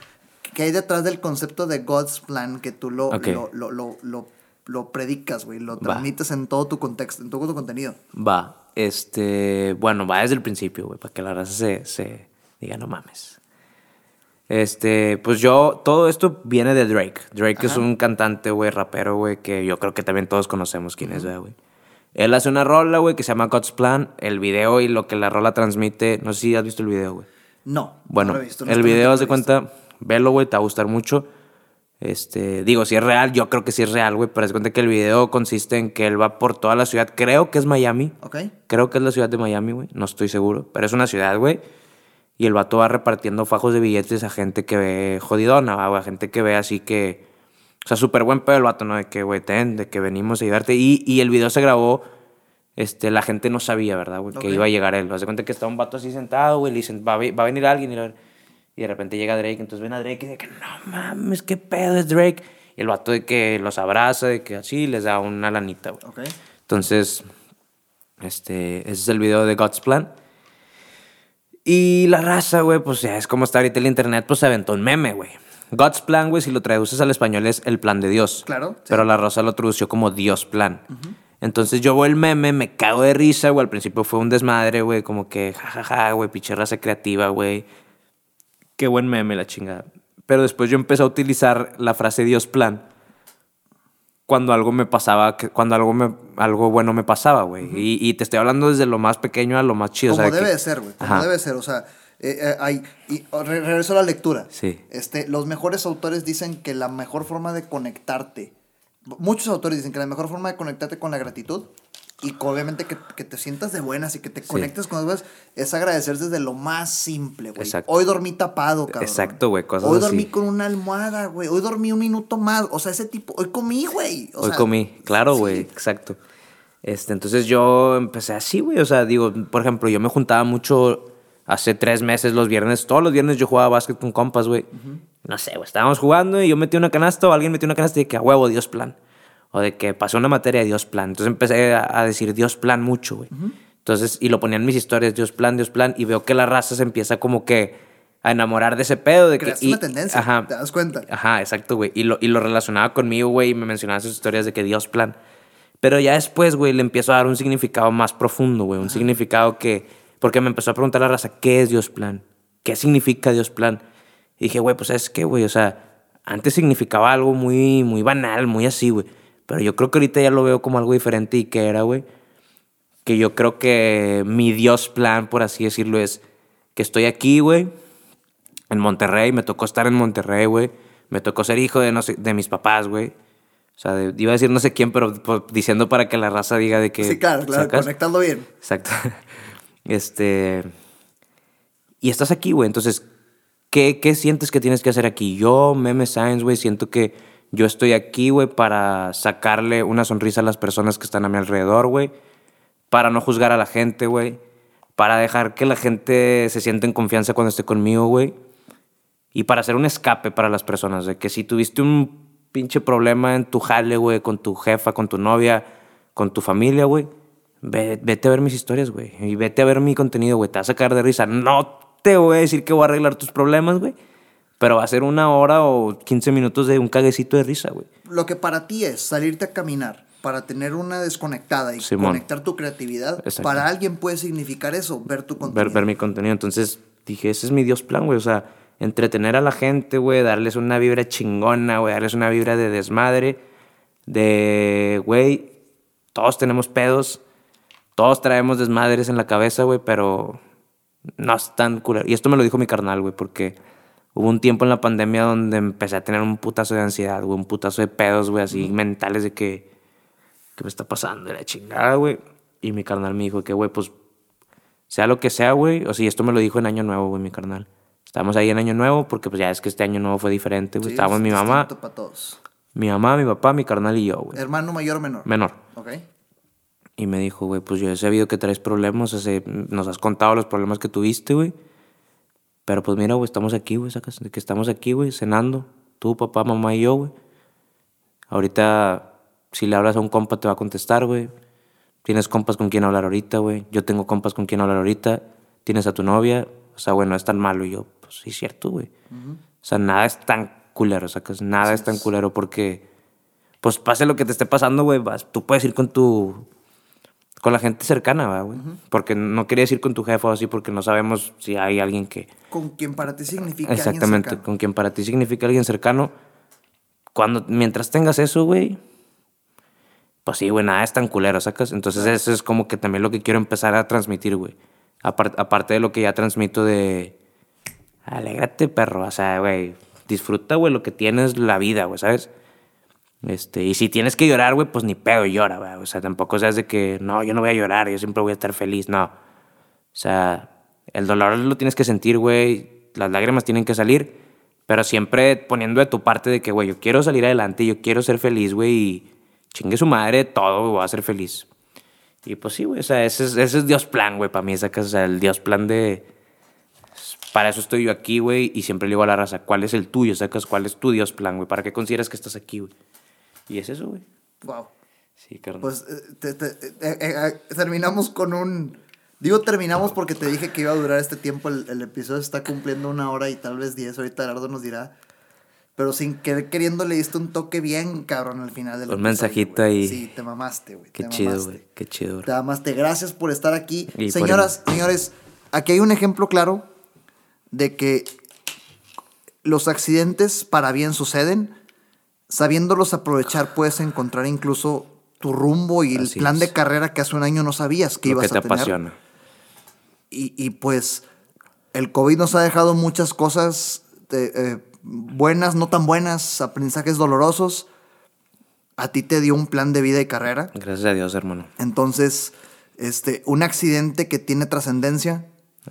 qué hay detrás del concepto de God's plan que tú lo, Ok. lo, lo, lo, lo, predicas, güey, lo Va. transmites en todo tu contexto, en todo tu contenido. Va, este, bueno, va desde el principio, güey, para que la raza se, se diga, no mames. Este, pues yo, todo esto viene de Drake. Drake es Ajá. un cantante, güey, rapero, güey, que yo creo que también todos conocemos quién es, ¿verdad, güey. Él hace una rola, güey, que se llama God's Plan. El video y lo que la rola transmite, no sé si has visto el video, güey. No. Bueno, no lo he visto, el video, haz de cuenta, velo, güey, te va a gustar mucho. Este, digo, si es real, yo creo que sí es real, güey, pero de cuenta que el video consiste en que él va por toda la ciudad, creo que es Miami, Ok. creo que es la ciudad de Miami, güey, no estoy seguro, pero es una ciudad, güey, y el vato va repartiendo fajos de billetes a gente que ve jodidona, güey, a gente que ve así que, o sea, súper buen pedo el vato, ¿no? De que, güey, ten, de que venimos a ayudarte, y, y el video se grabó, este, la gente no sabía, ¿verdad, güey? Que iba a llegar él, haz de cuenta que está un vato así sentado, güey, le dicen, va, va a venir alguien, y y de repente llega Drake, entonces ven a Drake y dice que no mames, qué pedo es Drake. Y el vato de que los abraza, de que así les da una lanita, güey. Ok. Entonces, este, ese es el video de God's Plan. Y la raza, güey, pues ya es como está ahorita el internet, pues se aventó un meme, güey. God's Plan, güey, si lo traduces al español es el plan de Dios. Claro, sí. Pero la raza lo tradució como Dios Plan. Entonces yo veo el meme, me cago de risa, güey. Al principio fue un desmadre, güey, como que jajaja, güey, pinche raza creativa, güey. Qué buen meme, la chingada. Pero después yo empecé a utilizar la frase Dios plan cuando algo me pasaba, cuando algo, me, algo bueno me pasaba, güey. y, y te estoy hablando desde lo más pequeño a lo más chido. o Como sea, debe que- de ser, güey. Como Ajá. debe de ser. O sea, eh, eh, hay. Y re- regreso a la lectura. Sí. Este, los mejores autores dicen que la mejor forma de conectarte. Muchos autores dicen que la mejor forma de conectarte con la gratitud y obviamente que, que te sientas de buenas y que te conectes con las es agradecer desde lo más simple, güey. Exacto. Hoy dormí tapado, cabrón. Exacto, güey, cosas Hoy así. dormí con una almohada, güey. Hoy dormí un minuto más. O sea, ese tipo. Hoy comí, güey. Hoy sea, comí, claro, sí. güey, exacto. Este, entonces yo empecé así, güey. O sea, digo, por ejemplo, yo me juntaba mucho hace tres meses los viernes. Todos los viernes yo jugaba básquet con compas, güey. No sé, güey. Estábamos jugando y yo metí una canasta o alguien metió una canasta y que a huevo, Dios plan. O de que pasó una materia, Dios plan. Entonces empecé a, decir Dios plan mucho, güey. Entonces, y lo ponían en mis historias, Dios plan, Dios plan. Y veo que la raza se empieza como que a enamorar de ese pedo. De que, Creaste y- una tendencia. Ajá, ¿Te das cuenta? Ajá, exacto, güey. Y lo, y lo relacionaba conmigo, güey, y me mencionaba sus historias de que Dios plan. Pero ya después, güey, le empiezo a dar un significado más profundo, güey. Un significado que... Porque me empezó a preguntar la raza, ¿qué es Dios plan? ¿Qué significa Dios plan? Y dije, güey, pues es que, güey, o sea, antes significaba algo muy, muy banal, muy así, güey. Pero yo creo que ahorita ya lo veo como algo diferente y que era, güey. Que yo creo que mi Dios plan, por así decirlo, es que estoy aquí, güey, en Monterrey, me tocó estar en Monterrey, güey. Me tocó ser hijo de, no sé, de mis papás, güey. O sea, de- iba a decir no sé quién, pero pues, diciendo para que la raza diga de que... Sí, claro, claro. ¿sacas? Conectando bien. Exacto. Este... Y estás aquí, güey. Entonces, ¿qué, ¿qué sientes que tienes que hacer aquí? Yo, Meme Science, güey, siento que yo estoy aquí, güey, para sacarle una sonrisa a las personas que están a mi alrededor, güey. Para no juzgar a la gente, güey. Para dejar que la gente se sienta en confianza cuando esté conmigo, güey. Y para hacer un escape para las personas. De que si tuviste un pinche problema en tu jale, güey, con tu jefa, con tu novia, con tu familia, güey, ve- vete a ver mis historias, güey. Y vete a ver mi contenido, güey. Te vas a sacar de risa. No te voy a decir que voy a arreglar tus problemas, güey. Pero va a ser una hora o 15 minutos de un caguecito de risa, güey. Lo que para ti es salirte a caminar para tener una desconectada y Simón. conectar tu creatividad, para alguien puede significar eso, ver tu contenido. ver, ver mi contenido. Entonces dije, ese es mi Dios plan, güey. O sea, entretener a la gente, güey, darles una vibra chingona, güey, darles una vibra de desmadre, de, güey, todos tenemos pedos, todos traemos desmadres en la cabeza, güey, pero no es tan culero. Y esto me lo dijo mi carnal, güey, porque hubo un tiempo en la pandemia donde empecé a tener un putazo de ansiedad, güey, un putazo de pedos, güey, así mentales de que, ¿qué me está pasando? De la chingada, güey. Y mi carnal me dijo que, güey, pues sea lo que sea, güey. O sea, y esto me lo dijo en Año Nuevo, güey, mi carnal. Estábamos ahí en Año Nuevo porque pues ya es que este Año Nuevo fue diferente, güey. Sí, Estábamos es mi mamá, para todos. mi mamá, mi papá, mi carnal y yo, güey. Hermano mayor o menor. Menor. Ok. Y me dijo, güey, pues yo he sabido que traes problemas, o sea, nos has contado los problemas que tuviste, güey. Pero pues mira, güey, estamos aquí, güey, sacas, de que estamos aquí, güey, cenando. Tú, papá, mamá y yo, güey. Ahorita, si le hablas a un compa, te va a contestar, güey. Tienes compas con quien hablar ahorita, güey. Yo tengo compas con quien hablar ahorita. Tienes a tu novia. O sea, bueno, no es tan malo. Y yo, pues sí, es cierto, güey. O sea, nada es tan culero, sacas. Nada es tan culero porque, pues pase lo que te esté pasando, güey, tú puedes ir con tu. Con la gente cercana, ¿va, güey. Porque no querías ir con tu jefa o así, porque no sabemos si hay alguien que. Con quien para ti significa alguien Exactamente, cercano. con quien para ti significa alguien cercano. Cuando, mientras tengas eso, güey, pues sí, güey, nada es tan culero, ¿sacas? Entonces eso es como que también lo que quiero empezar a transmitir, güey. Apar- aparte de lo que ya transmito de, alégrate, perro. O sea, güey, disfruta, güey, lo que tienes, la vida, güey, ¿sabes? Este, y si tienes que llorar, güey, pues ni pedo llora, güey. O sea, tampoco seas de que, no, yo no voy a llorar, yo siempre voy a estar feliz, no. O sea, el dolor lo tienes que sentir, güey, las lágrimas tienen que salir, pero siempre poniendo de tu parte de que, güey, yo quiero salir adelante, yo quiero ser feliz, güey, y chingue su madre, todo, voy a ser feliz. Y pues sí, güey, o sea, ese es, ese es Dios plan, güey, para mí, esa casa, o sea, el Dios plan de... Para eso estoy yo aquí, güey, y siempre le digo a la raza, ¿cuál es el tuyo? Sacas, ¿cuál es tu Dios plan, güey? ¿Para qué consideras que estás aquí, güey? Y es eso, güey. Wow. Sí, carnal. Pues te- te- eh, eh, eh, terminamos con un... Digo terminamos porque te dije que iba a durar este tiempo. El, el episodio está cumpliendo una hora y tal vez diez. Ahorita Gerardo nos dirá. Pero sin querer queriendo le diste un toque bien cabrón al final del Un episodio, mensajito güey. ahí. Sí, te mamaste, güey. Qué te chido, mamaste. güey. Qué chido, bro. Te amaste. Gracias por estar aquí. Y por Señoras, señores, aquí hay un ejemplo claro de que los accidentes para bien suceden. Sabiéndolos aprovechar, puedes encontrar incluso tu rumbo y el Así plan es. de carrera que hace un año no sabías que Lo ibas que te a tener. apasiona. Y, y, pues el COVID nos ha dejado muchas cosas de, eh, buenas, no tan buenas, aprendizajes dolorosos. A ti te dio un plan de vida y carrera. Gracias a Dios, hermano. Entonces, este, un accidente que tiene trascendencia.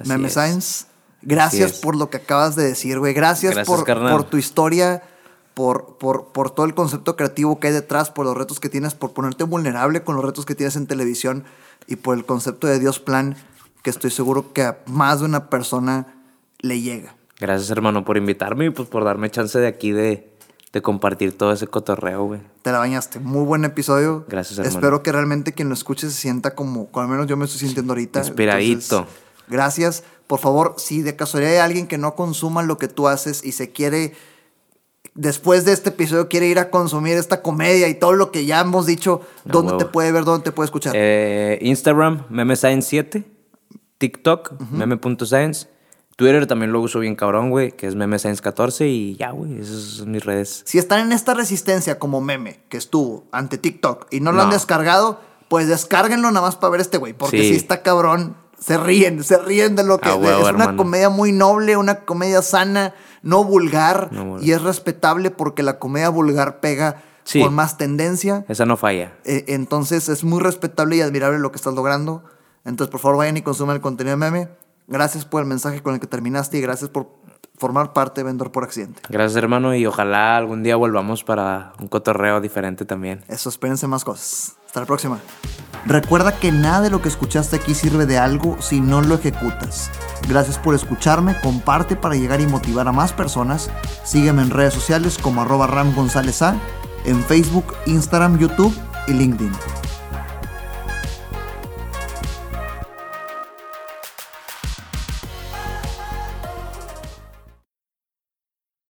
Meme es. Science. Gracias por lo que acabas de decir, güey. Gracias, Gracias, por, por tu historia, por, por, por todo el concepto creativo que hay detrás, por los retos que tienes, por ponerte vulnerable con los retos que tienes en televisión y por el concepto de Dios Plan, que estoy seguro que a más de una persona le llega. Gracias, hermano, por invitarme y pues por darme chance de aquí de, de compartir todo ese cotorreo, güey. Te la bañaste. Muy buen episodio. Gracias, hermano. Espero que realmente quien lo escuche se sienta como, como al menos yo me estoy sintiendo ahorita. Inspiradito. Entonces, gracias. Por favor, si de casualidad hay alguien que no consuma lo que tú haces y se quiere, después de este episodio, quiere ir a consumir esta comedia y todo lo que ya hemos dicho, ¿dónde huevo. te puede ver? ¿Dónde te puede escuchar? Eh, Instagram, memescience7. TikTok, meme.science. Twitter también lo uso bien cabrón, güey, que es memescience14 y ya, güey, esas son mis redes. Si están en esta resistencia como meme que estuvo ante TikTok y no lo han descargado, pues descárguenlo nada más para ver este güey, porque Sí. si está cabrón. Se ríen, se ríen de lo que A de- huevo, es una hermano. comedia muy noble, una comedia sana, no vulgar No y es respetable porque la comedia vulgar pega Sí. con más tendencia. Esa no falla. Eh, entonces es muy respetable y admirable lo que estás logrando. Entonces, por favor, vayan y consuman el contenido de meme. Gracias por el mensaje con el que terminaste y gracias por formar parte de Vendor por Accidente. Gracias, hermano, y ojalá algún día volvamos para un cotorreo diferente también. Eso, espérense más cosas. Hasta la próxima. Recuerda que nada de lo que escuchaste aquí sirve de algo si no lo ejecutas. Gracias por escucharme, comparte para llegar y motivar a más personas. Sígueme en redes sociales como arroba Ram González A, en Facebook, Instagram, YouTube y LinkedIn.